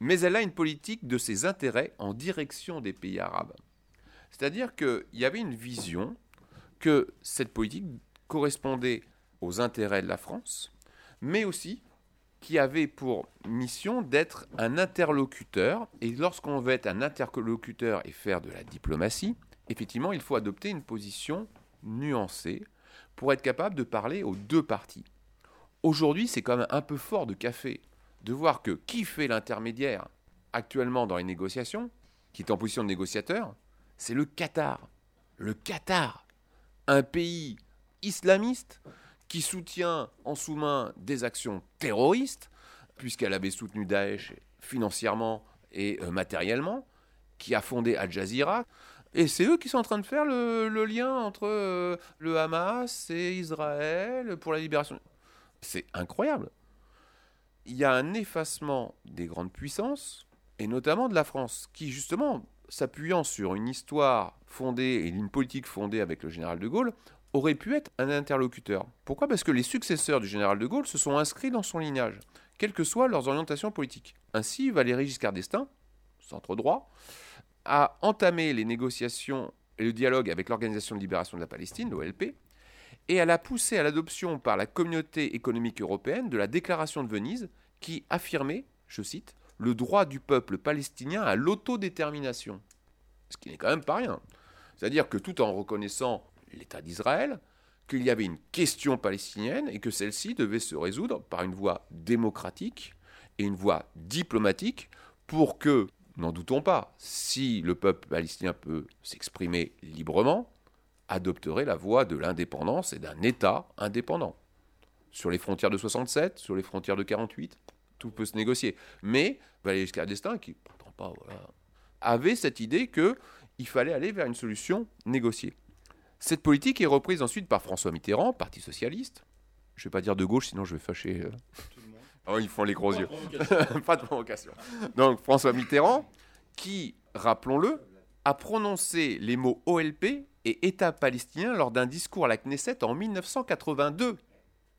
Mais elle a une politique de ses intérêts en direction des pays arabes. C'est-à-dire qu'il y avait une vision que cette politique correspondait aux intérêts de la France, mais aussi qui avait pour mission d'être un interlocuteur. Et lorsqu'on veut être un interlocuteur et faire de la diplomatie, effectivement, il faut adopter une position nuancée pour être capable de parler aux deux parties. Aujourd'hui, c'est quand même un peu fort de café de voir que qui fait l'intermédiaire actuellement dans les négociations, qui est en position de négociateur, c'est le Qatar. Le Qatar, un pays islamiste qui soutient en sous-main des actions terroristes, puisqu'elle avait soutenu Daesh financièrement et euh, matériellement, qui a fondé Al Jazeera. Et c'est eux qui sont en train de faire le, lien entre euh, le Hamas et Israël pour la libération. C'est incroyable. Il y a un effacement des grandes puissances, et notamment de la France, qui justement, s'appuyant sur une histoire fondée et une politique fondée avec le général de Gaulle, aurait pu être un interlocuteur. Pourquoi? Parce que les successeurs du général de Gaulle se sont inscrits dans son lignage, quelles que soient leurs orientations politiques. Ainsi, Valéry Giscard d'Estaing, centre droit, a entamé les négociations et le dialogue avec l'Organisation de libération de la Palestine, l'OLP, et elle a poussé à l'adoption par la communauté économique européenne de la déclaration de Venise qui affirmait, je cite, le droit du peuple palestinien à l'autodétermination. Ce qui n'est quand même pas rien. C'est-à-dire que tout en reconnaissant l'État d'Israël, qu'il y avait une question palestinienne et que celle-ci devait se résoudre par une voie démocratique et une voie diplomatique pour que, n'en doutons pas, si le peuple palestinien peut s'exprimer librement, adopterait la voie de l'indépendance et d'un État indépendant. Sur les frontières de 67, sur les frontières de 48, tout peut se négocier. Mais Valéry Giscard qui pourtant pas, avait cette idée que il fallait aller vers une solution négociée. Cette politique est reprise ensuite par François Mitterrand, Parti socialiste. Je ne vais pas dire de gauche, sinon je vais fâcher. euh. Oh, ils font les gros Pas yeux. pas de provocation. Donc François Mitterrand, qui, rappelons-le, a prononcé les mots OLP et État palestinien lors d'un discours à la Knesset en 1982.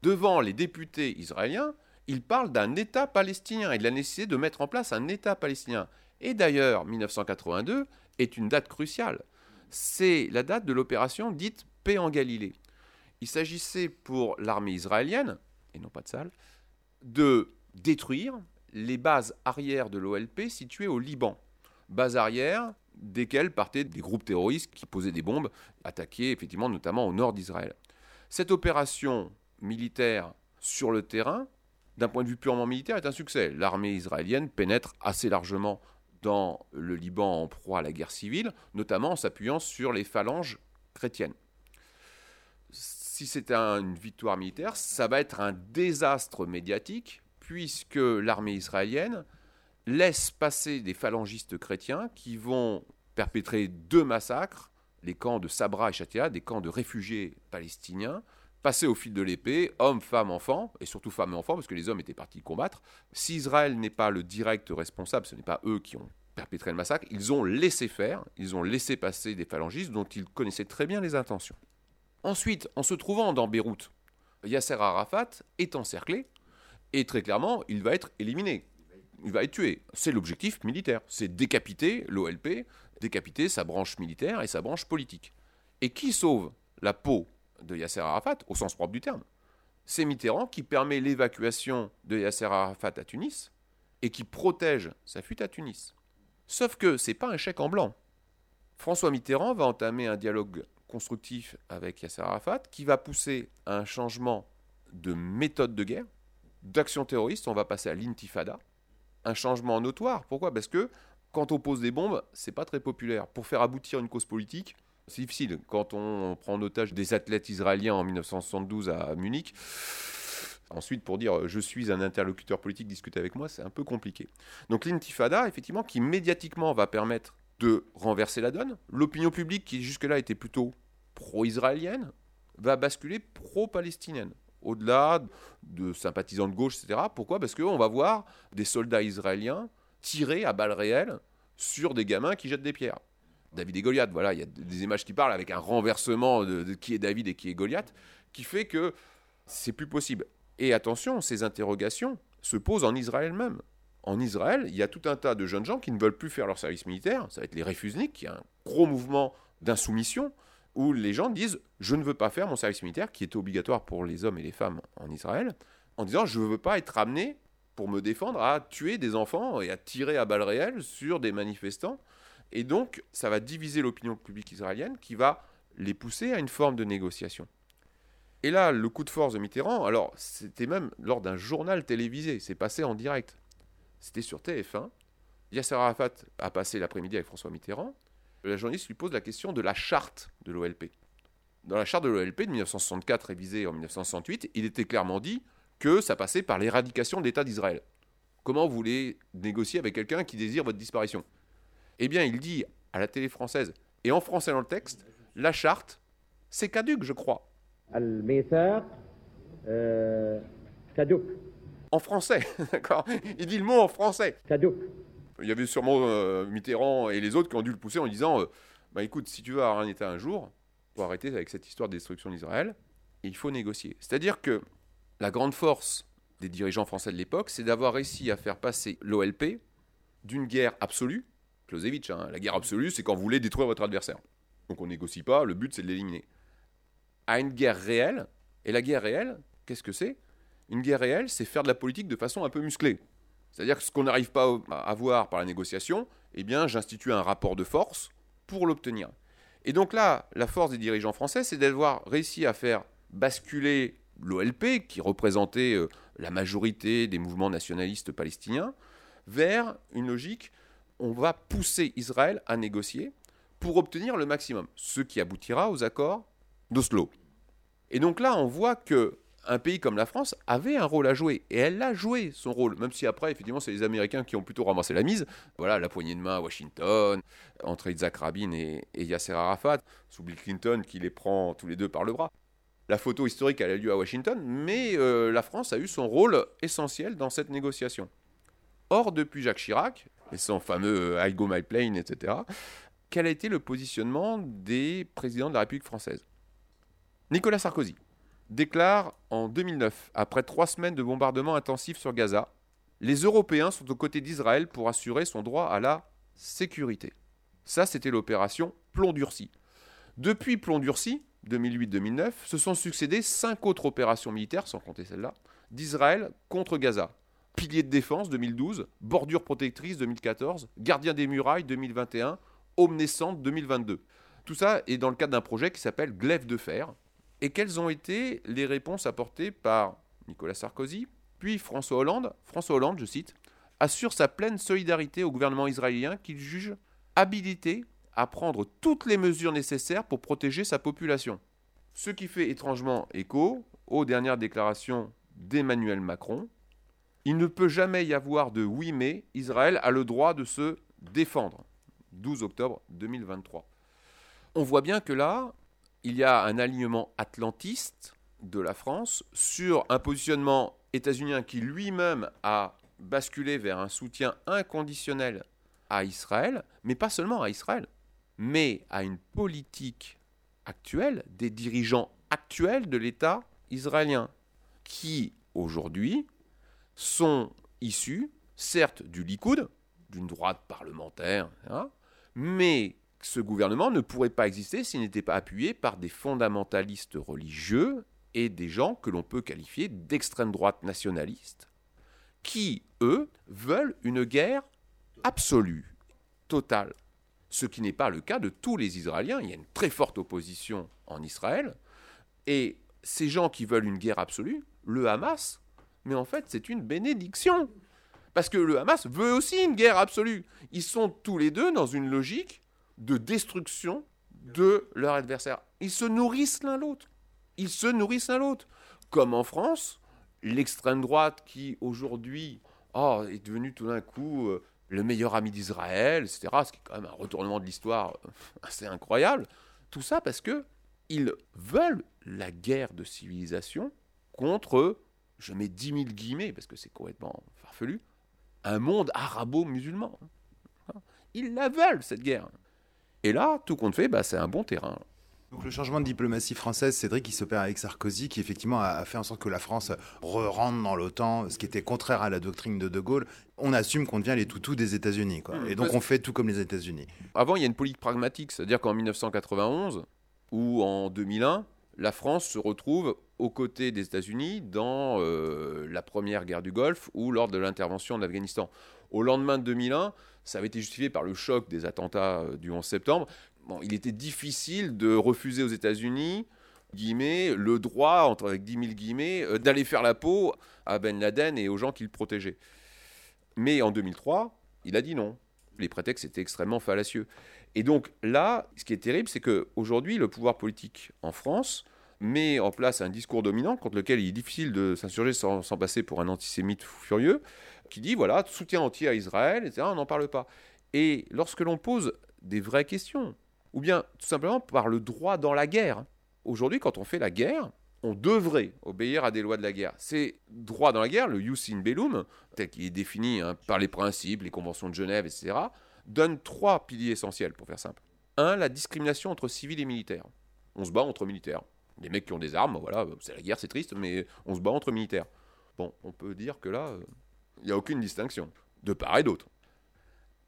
Devant les députés israéliens, il parle d'un État palestinien et de la nécessité de mettre en place un État palestinien. Et d'ailleurs, 1982 est une date cruciale. C'est la date de l'opération dite Paix en Galilée. Il s'agissait pour l'armée israélienne, et non pas de salle, de détruire les bases arrières de l'OLP situées au Liban. Bases arrières desquelles partaient des groupes terroristes qui posaient des bombes, attaquaient effectivement notamment au nord d'Israël. Cette opération militaire sur le terrain, d'un point de vue purement militaire, est un succès. L'armée israélienne pénètre assez largement le Liban en proie à la guerre civile, notamment en s'appuyant sur les phalanges chrétiennes. Si c'est un- une victoire militaire, ça va être un désastre médiatique, puisque l'armée israélienne laisse passer des phalangistes chrétiens qui vont perpétrer deux massacres, les camps de Sabra et Shatia, des camps de réfugiés palestiniens, passer au fil de l'épée, hommes, femmes, enfants, et surtout femmes et enfants, parce que les hommes étaient partis combattre. Si Israël n'est pas le direct responsable, ce n'est pas eux qui ont perpétré le massacre, ils ont laissé faire, ils ont laissé passer des phalangistes dont ils connaissaient très bien les intentions. Ensuite, en se trouvant dans Beyrouth, Yasser Arafat est encerclé, et très clairement, il va être éliminé. Il va être tué. C'est l'objectif militaire. C'est décapiter l'OLP, décapiter sa branche militaire et sa branche politique. Et qui sauve la peau de Yasser Arafat, au sens propre du terme C'est Mitterrand qui permet l'évacuation de Yasser Arafat à Tunis et qui protège sa fuite à Tunis. Sauf que c'est pas un chèque en blanc. François Mitterrand va entamer un dialogue constructif avec Yasser Arafat qui va pousser à un changement de méthode de guerre, d'action terroriste, on va passer à l'intifada, un changement notoire. Pourquoi? Parce que quand on pose des bombes, c'est pas très populaire. Pour faire aboutir une cause politique, c'est difficile. Quand on prend en otage des athlètes israéliens en 1972 à Munich, ensuite pour dire je suis un interlocuteur politique, discutez avec moi, c'est un peu compliqué. Donc l'intifada, effectivement, qui médiatiquement va permettre de renverser la donne. L'opinion publique, qui jusque-là était plutôt pro-israélienne, va basculer pro-palestinienne. Au-delà de sympathisants de gauche, etc. Pourquoi? Parce qu'on va voir des soldats israéliens tirer à balles réelles sur des gamins qui jettent des pierres. David et Goliath, voilà, il y a des images qui parlent avec un renversement de, qui est David et qui est Goliath, qui fait que c'est plus possible. Et attention, ces interrogations se posent en Israël même en Israël, il y a tout un tas de jeunes gens qui ne veulent plus faire leur service militaire. Ça va être les réfusniks, qui est un gros mouvement d'insoumission, où les gens disent Je ne veux pas faire mon service militaire, qui est obligatoire pour les hommes et les femmes en Israël, en disant Je ne veux pas être amené pour me défendre à tuer des enfants et à tirer à balles réelles sur des manifestants. Et donc, ça va diviser l'opinion publique israélienne qui va les pousser à une forme de négociation. Et là, le coup de force de Mitterrand, alors c'était même lors d'un journal télévisé, c'est passé en direct. C'était sur TF1. Yasser Arafat a passé l'après-midi avec François Mitterrand. La journaliste lui pose la question de la charte de l'OLP. Dans la charte de l'OLP de 1964, révisée en 1968, il était clairement dit que ça passait par l'éradication de l'État d'Israël. Comment vous voulez négocier avec quelqu'un qui désire votre disparition? Eh bien, il dit à la télé française, et en français dans le texte, la charte, c'est caduque, je crois. caduc. En français, d'accord Il dit le mot en français. Caduc. Il y avait sûrement euh, Mitterrand et les autres qui ont dû le pousser en disant euh, Bah écoute, si tu veux avoir un État un jour, il faut arrêter avec cette histoire de destruction d'Israël, il faut négocier. C'est-à-dire que la grande force des dirigeants français de l'époque, c'est d'avoir réussi à faire passer l'OLP d'une guerre absolue, Hein, la guerre absolue, c'est quand vous voulez détruire votre adversaire. Donc on négocie pas, le but c'est de l'éliminer. À une guerre réelle, et la guerre réelle, qu'est-ce que c'est? Une guerre réelle, c'est faire de la politique de façon un peu musclée. C'est-à-dire que ce qu'on n'arrive pas à avoir par la négociation, eh bien j'institue un rapport de force pour l'obtenir. Et donc là, la force des dirigeants français, c'est d'avoir réussi à faire basculer l'OLP, qui représentait euh, la majorité des mouvements nationalistes palestiniens, vers une logique, on va pousser Israël à négocier pour obtenir le maximum, ce qui aboutira aux accords d'Oslo. Et donc là, on voit que un pays comme la France avait un rôle à jouer, et elle a joué son rôle, même si après, effectivement, c'est les Américains qui ont plutôt ramassé la mise. Voilà, la poignée de main à Washington, entre Isaac Rabin et, Yasser Arafat, sous Bill Clinton qui les prend tous les deux par le bras. La photo historique, elle a lieu à Washington, mais euh, la France a eu son rôle essentiel dans cette négociation. Or, depuis Jacques Chirac, et son fameux I go my plane, etc., quel a été le positionnement des présidents de la République française? Nicolas Sarkozy déclare en 2009, après trois semaines de bombardements intensifs sur Gaza, les Européens sont aux côtés d'Israël pour assurer son droit à la sécurité. Ça, c'était l'opération Plomb durci. Depuis Plomb durci, 2008-2009, se sont succédées cinq autres opérations militaires, sans compter celle-là, d'Israël contre Gaza. Pilier de défense 2012, bordure protectrice 2014, gardien des murailles 2021, omnescente 2022. Tout ça est dans le cadre d'un projet qui s'appelle Glaive de fer, et quelles ont été les réponses apportées par Nicolas Sarkozy, puis François Hollande? François Hollande, je cite, assure sa pleine solidarité au gouvernement israélien qu'il juge habilité à prendre toutes les mesures nécessaires pour protéger sa population. Ce qui fait étrangement écho aux dernières déclarations d'Emmanuel Macron. Il ne peut jamais y avoir de oui mais, Israël a le droit de se défendre. 12 octobre 2023. On voit bien que là, il y a un alignement atlantiste de la France sur un positionnement états-unien qui lui-même a basculé vers un soutien inconditionnel à Israël, mais pas seulement à Israël, mais à une politique actuelle des dirigeants actuels de l'État israélien, qui aujourd'hui sont issus, certes, du Likoud, d'une droite parlementaire, hein, mais ce gouvernement ne pourrait pas exister s'il n'était pas appuyé par des fondamentalistes religieux et des gens que l'on peut qualifier d'extrême droite nationalistes, qui, eux, veulent une guerre absolue, totale. Ce qui n'est pas le cas de tous les Israéliens. Il y a une très forte opposition en Israël. Et ces gens qui veulent une guerre absolue, le Hamas, mais en fait c'est une bénédiction. Parce que le Hamas veut aussi une guerre absolue. Ils sont tous les deux dans une logique de destruction de leur adversaire. Ils se nourrissent l'un l'autre. Ils se nourrissent l'un l'autre. Comme en France, l'extrême droite qui aujourd'hui oh, est devenue tout d'un coup euh, le meilleur ami d'Israël, etc. Ce qui est quand même un retournement de l'histoire euh, assez incroyable. Tout ça parce que ils veulent la guerre de civilisation contre, je mets 10 000 guillemets parce que c'est complètement farfelu, un monde arabo-musulman. Ils la veulent, cette guerre. Et là, tout compte fait, bah, c'est un bon terrain. Donc le changement de diplomatie française, Cédric, qui s'opère avec Sarkozy, qui effectivement a fait en sorte que la France re-rentre dans l'OTAN, ce qui était contraire à la doctrine de De Gaulle. On assume qu'on devient les toutous des États-Unis, quoi. Mmh, Et donc on fait tout comme les États-Unis. Avant, il y a une politique pragmatique, c'est-à-dire qu'en 1991 ou en 2001, la France se retrouve aux côtés des États-Unis dans euh, la première guerre du Golfe ou lors de l'intervention en Afghanistan. Au lendemain de 2001, ça avait été justifié par le choc des attentats euh, du 11 septembre. Bon, il était difficile de refuser aux États-Unis guillemets, le droit, entre avec 10 000 guillemets, euh, d'aller faire la peau à Ben Laden et aux gens qu'il protégeait. Mais en 2003, il a dit non. Les prétextes étaient extrêmement fallacieux. Et donc là, ce qui est terrible, c'est qu'aujourd'hui, le pouvoir politique en France met en place un discours dominant contre lequel il est difficile de s'insurger sans, passer pour un antisémite furieux, qui dit, voilà, soutien entier à Israël, etc., on n'en parle pas. Et lorsque l'on pose des vraies questions, ou bien tout simplement par le droit dans la guerre, aujourd'hui, quand on fait la guerre, on devrait obéir à des lois de la guerre. Ces droits dans la guerre, le jus in bellum, tel qu'il est défini hein, par les principes, les conventions de Genève, etc., donne trois piliers essentiels, pour faire simple. Un, la discrimination entre civils et militaires. On se bat entre militaires. Des mecs qui ont des armes, voilà, c'est la guerre, c'est triste, mais on se bat entre militaires. Bon, on peut dire que là, il n'y a aucune distinction, de part et d'autre.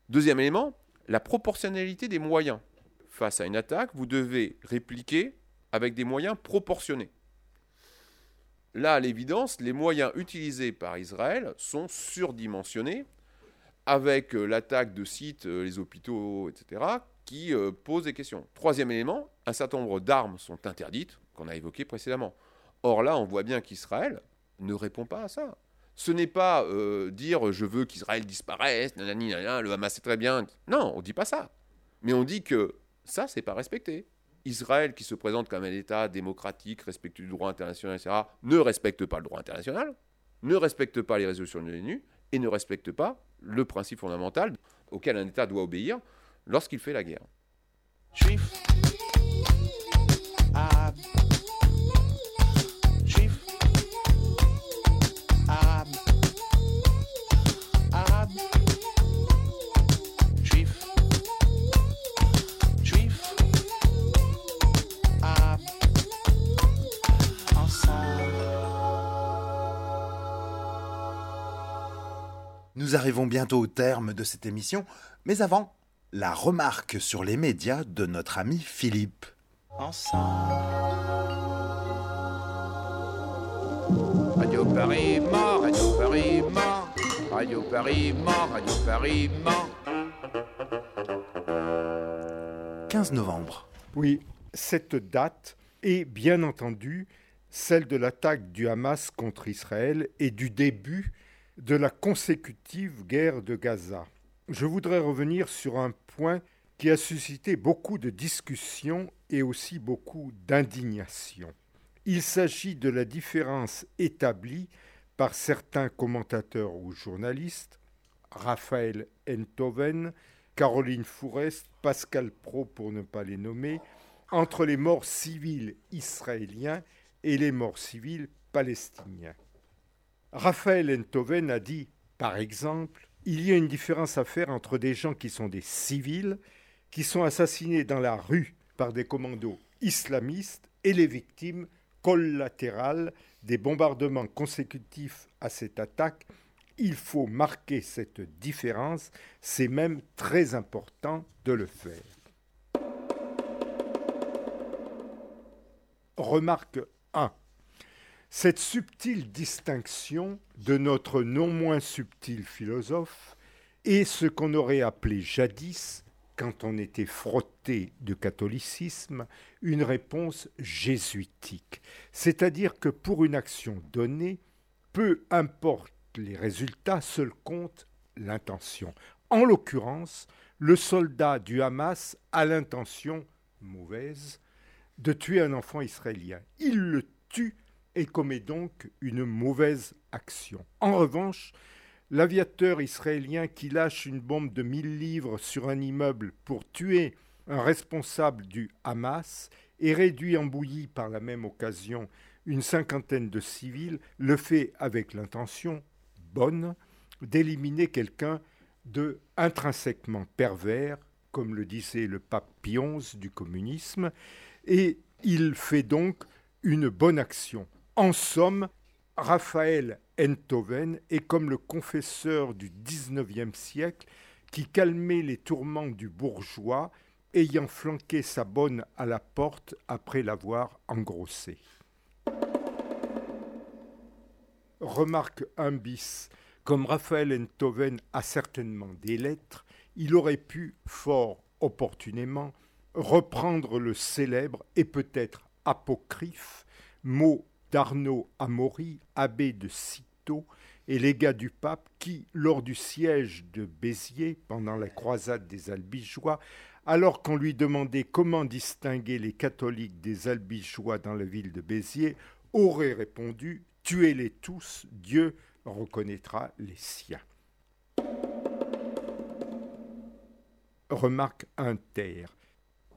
Deuxième élément, la proportionnalité des moyens. Face à une attaque, vous devez répliquer avec des moyens proportionnés. Là, à l'évidence, les moyens utilisés par Israël sont surdimensionnés avec euh, l'attaque de sites, euh, les hôpitaux, etc., qui euh, posent des questions. Troisième élément, un certain nombre d'armes sont interdites, qu'on a évoquées précédemment. Or là, on voit bien qu'Israël ne répond pas à ça. Ce n'est pas dire je veux qu'Israël disparaisse, nanana, le Hamas c'est très bien. Non, on ne dit pas ça. Mais on dit que ça, c'est pas respecté. Israël, qui se présente comme un État démocratique, respectueux du droit international, etc., ne respecte pas le droit international, ne respecte pas les résolutions de l'ONU et ne respecte pas le principe fondamental auquel un État doit obéir lorsqu'il fait la guerre. Nous arrivons bientôt au terme de cette émission, mais avant, la remarque sur les médias de notre ami Philippe. Radio Paris mort, Radio Paris mort, Radio Paris mort, Radio Paris mort. 15 novembre. Oui, cette date est bien entendu celle de l'attaque du Hamas contre Israël et du début de la consécutive guerre de Gaza. Je voudrais revenir sur un point qui a suscité beaucoup de discussions et aussi beaucoup d'indignation. Il s'agit de la différence établie par certains commentateurs ou journalistes, Raphaël Enthoven, Caroline Fourest, Pascal Pro pour ne pas les nommer, entre les morts civils israéliens et les morts civils palestiniens. Raphaël Enthoven a dit, par exemple, il y a une différence à faire entre des gens qui sont des civils, qui sont assassinés dans la rue par des commandos islamistes, et les victimes collatérales des bombardements consécutifs à cette attaque. Il faut marquer cette différence, c'est même très important de le faire. Remarque 1. Cette subtile distinction de notre non moins subtil philosophe est ce qu'on aurait appelé jadis, quand on était frotté de catholicisme, une réponse jésuitique. C'est-à-dire que pour une action donnée, peu importe les résultats, seul compte l'intention. En l'occurrence, le soldat du Hamas a l'intention mauvaise de tuer un enfant israélien. Il le tue et commet donc une mauvaise action. En revanche, l'aviateur israélien qui lâche une bombe de 1000 livres sur un immeuble pour tuer un responsable du Hamas et réduit en bouillie par la même occasion une cinquantaine de civils, le fait avec l'intention bonne d'éliminer quelqu'un de intrinsèquement pervers, comme le disait le pape Pie du communisme, et il fait donc une bonne action. En somme, Raphaël Enthoven est comme le confesseur du XIXe siècle qui calmait les tourments du bourgeois, ayant flanqué sa bonne à la porte après l'avoir engrossé. Remarque un bis. Comme Raphaël Enthoven a certainement des lettres, il aurait pu, fort opportunément, reprendre le célèbre et peut-être apocryphe mot d'Arnaud Amaury, abbé de Cîteaux et légat du pape, qui, lors du siège de Béziers, pendant la croisade des Albigeois, alors qu'on lui demandait comment distinguer les catholiques des Albigeois dans la ville de Béziers, aurait répondu Tuez-les tous, Dieu reconnaîtra les siens. Remarque inter.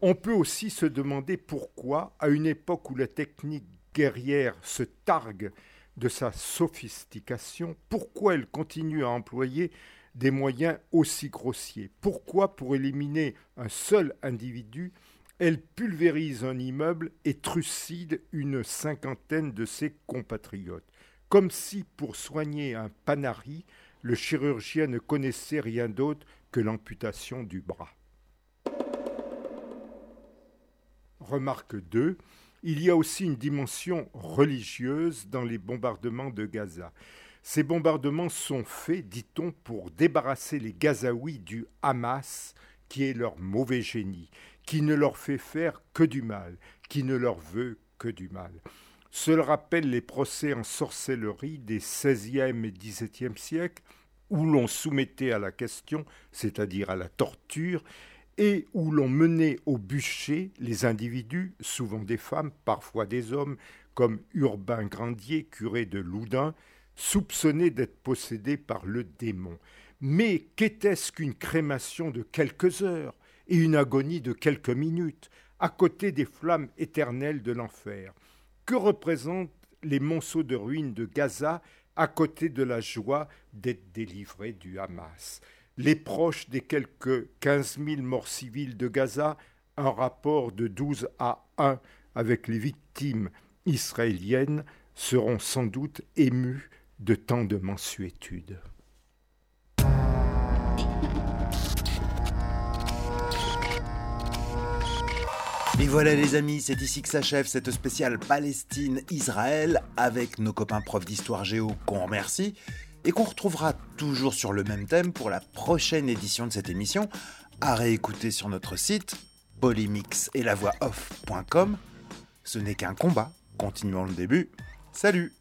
On peut aussi se demander pourquoi, à une époque où la technique guerrière se targue de sa sophistication, pourquoi elle continue à employer des moyens aussi grossiers? Pourquoi, pour éliminer un seul individu, elle pulvérise un immeuble et trucide une cinquantaine de ses compatriotes? Comme si, pour soigner un panari, le chirurgien ne connaissait rien d'autre que l'amputation du bras. Remarque 2. Il y a aussi une dimension religieuse dans les bombardements de Gaza. Ces bombardements sont faits, dit-on, pour débarrasser les Gazaouis du Hamas, qui est leur mauvais génie, qui ne leur fait faire que du mal, qui ne leur veut que du mal. Cela rappelle les procès en sorcellerie des XVIe et XVIIe siècles, où l'on soumettait à la question, c'est-à-dire à la torture, et où l'on menait au bûcher les individus, souvent des femmes, parfois des hommes, comme Urbain Grandier, curé de Loudun, soupçonnés d'être possédés par le démon. Mais qu'était-ce qu'une crémation de quelques heures et une agonie de quelques minutes, à côté des flammes éternelles de l'enfer? Que représentent les monceaux de ruines de Gaza à côté de la joie d'être délivrés du Hamas? Les proches des quelques 15 000 morts civils de Gaza, un rapport de 12 à 1 avec les victimes israéliennes, seront sans doute émus de tant de mensuétude. Et voilà les amis, c'est ici que s'achève cette spéciale Palestine-Israël avec nos copains profs d'histoire géo qu'on remercie et qu'on retrouvera toujours sur le même thème pour la prochaine édition de cette émission, à réécouter sur notre site polymix et la. Ce n'est qu'un combat, continuons le début. Salut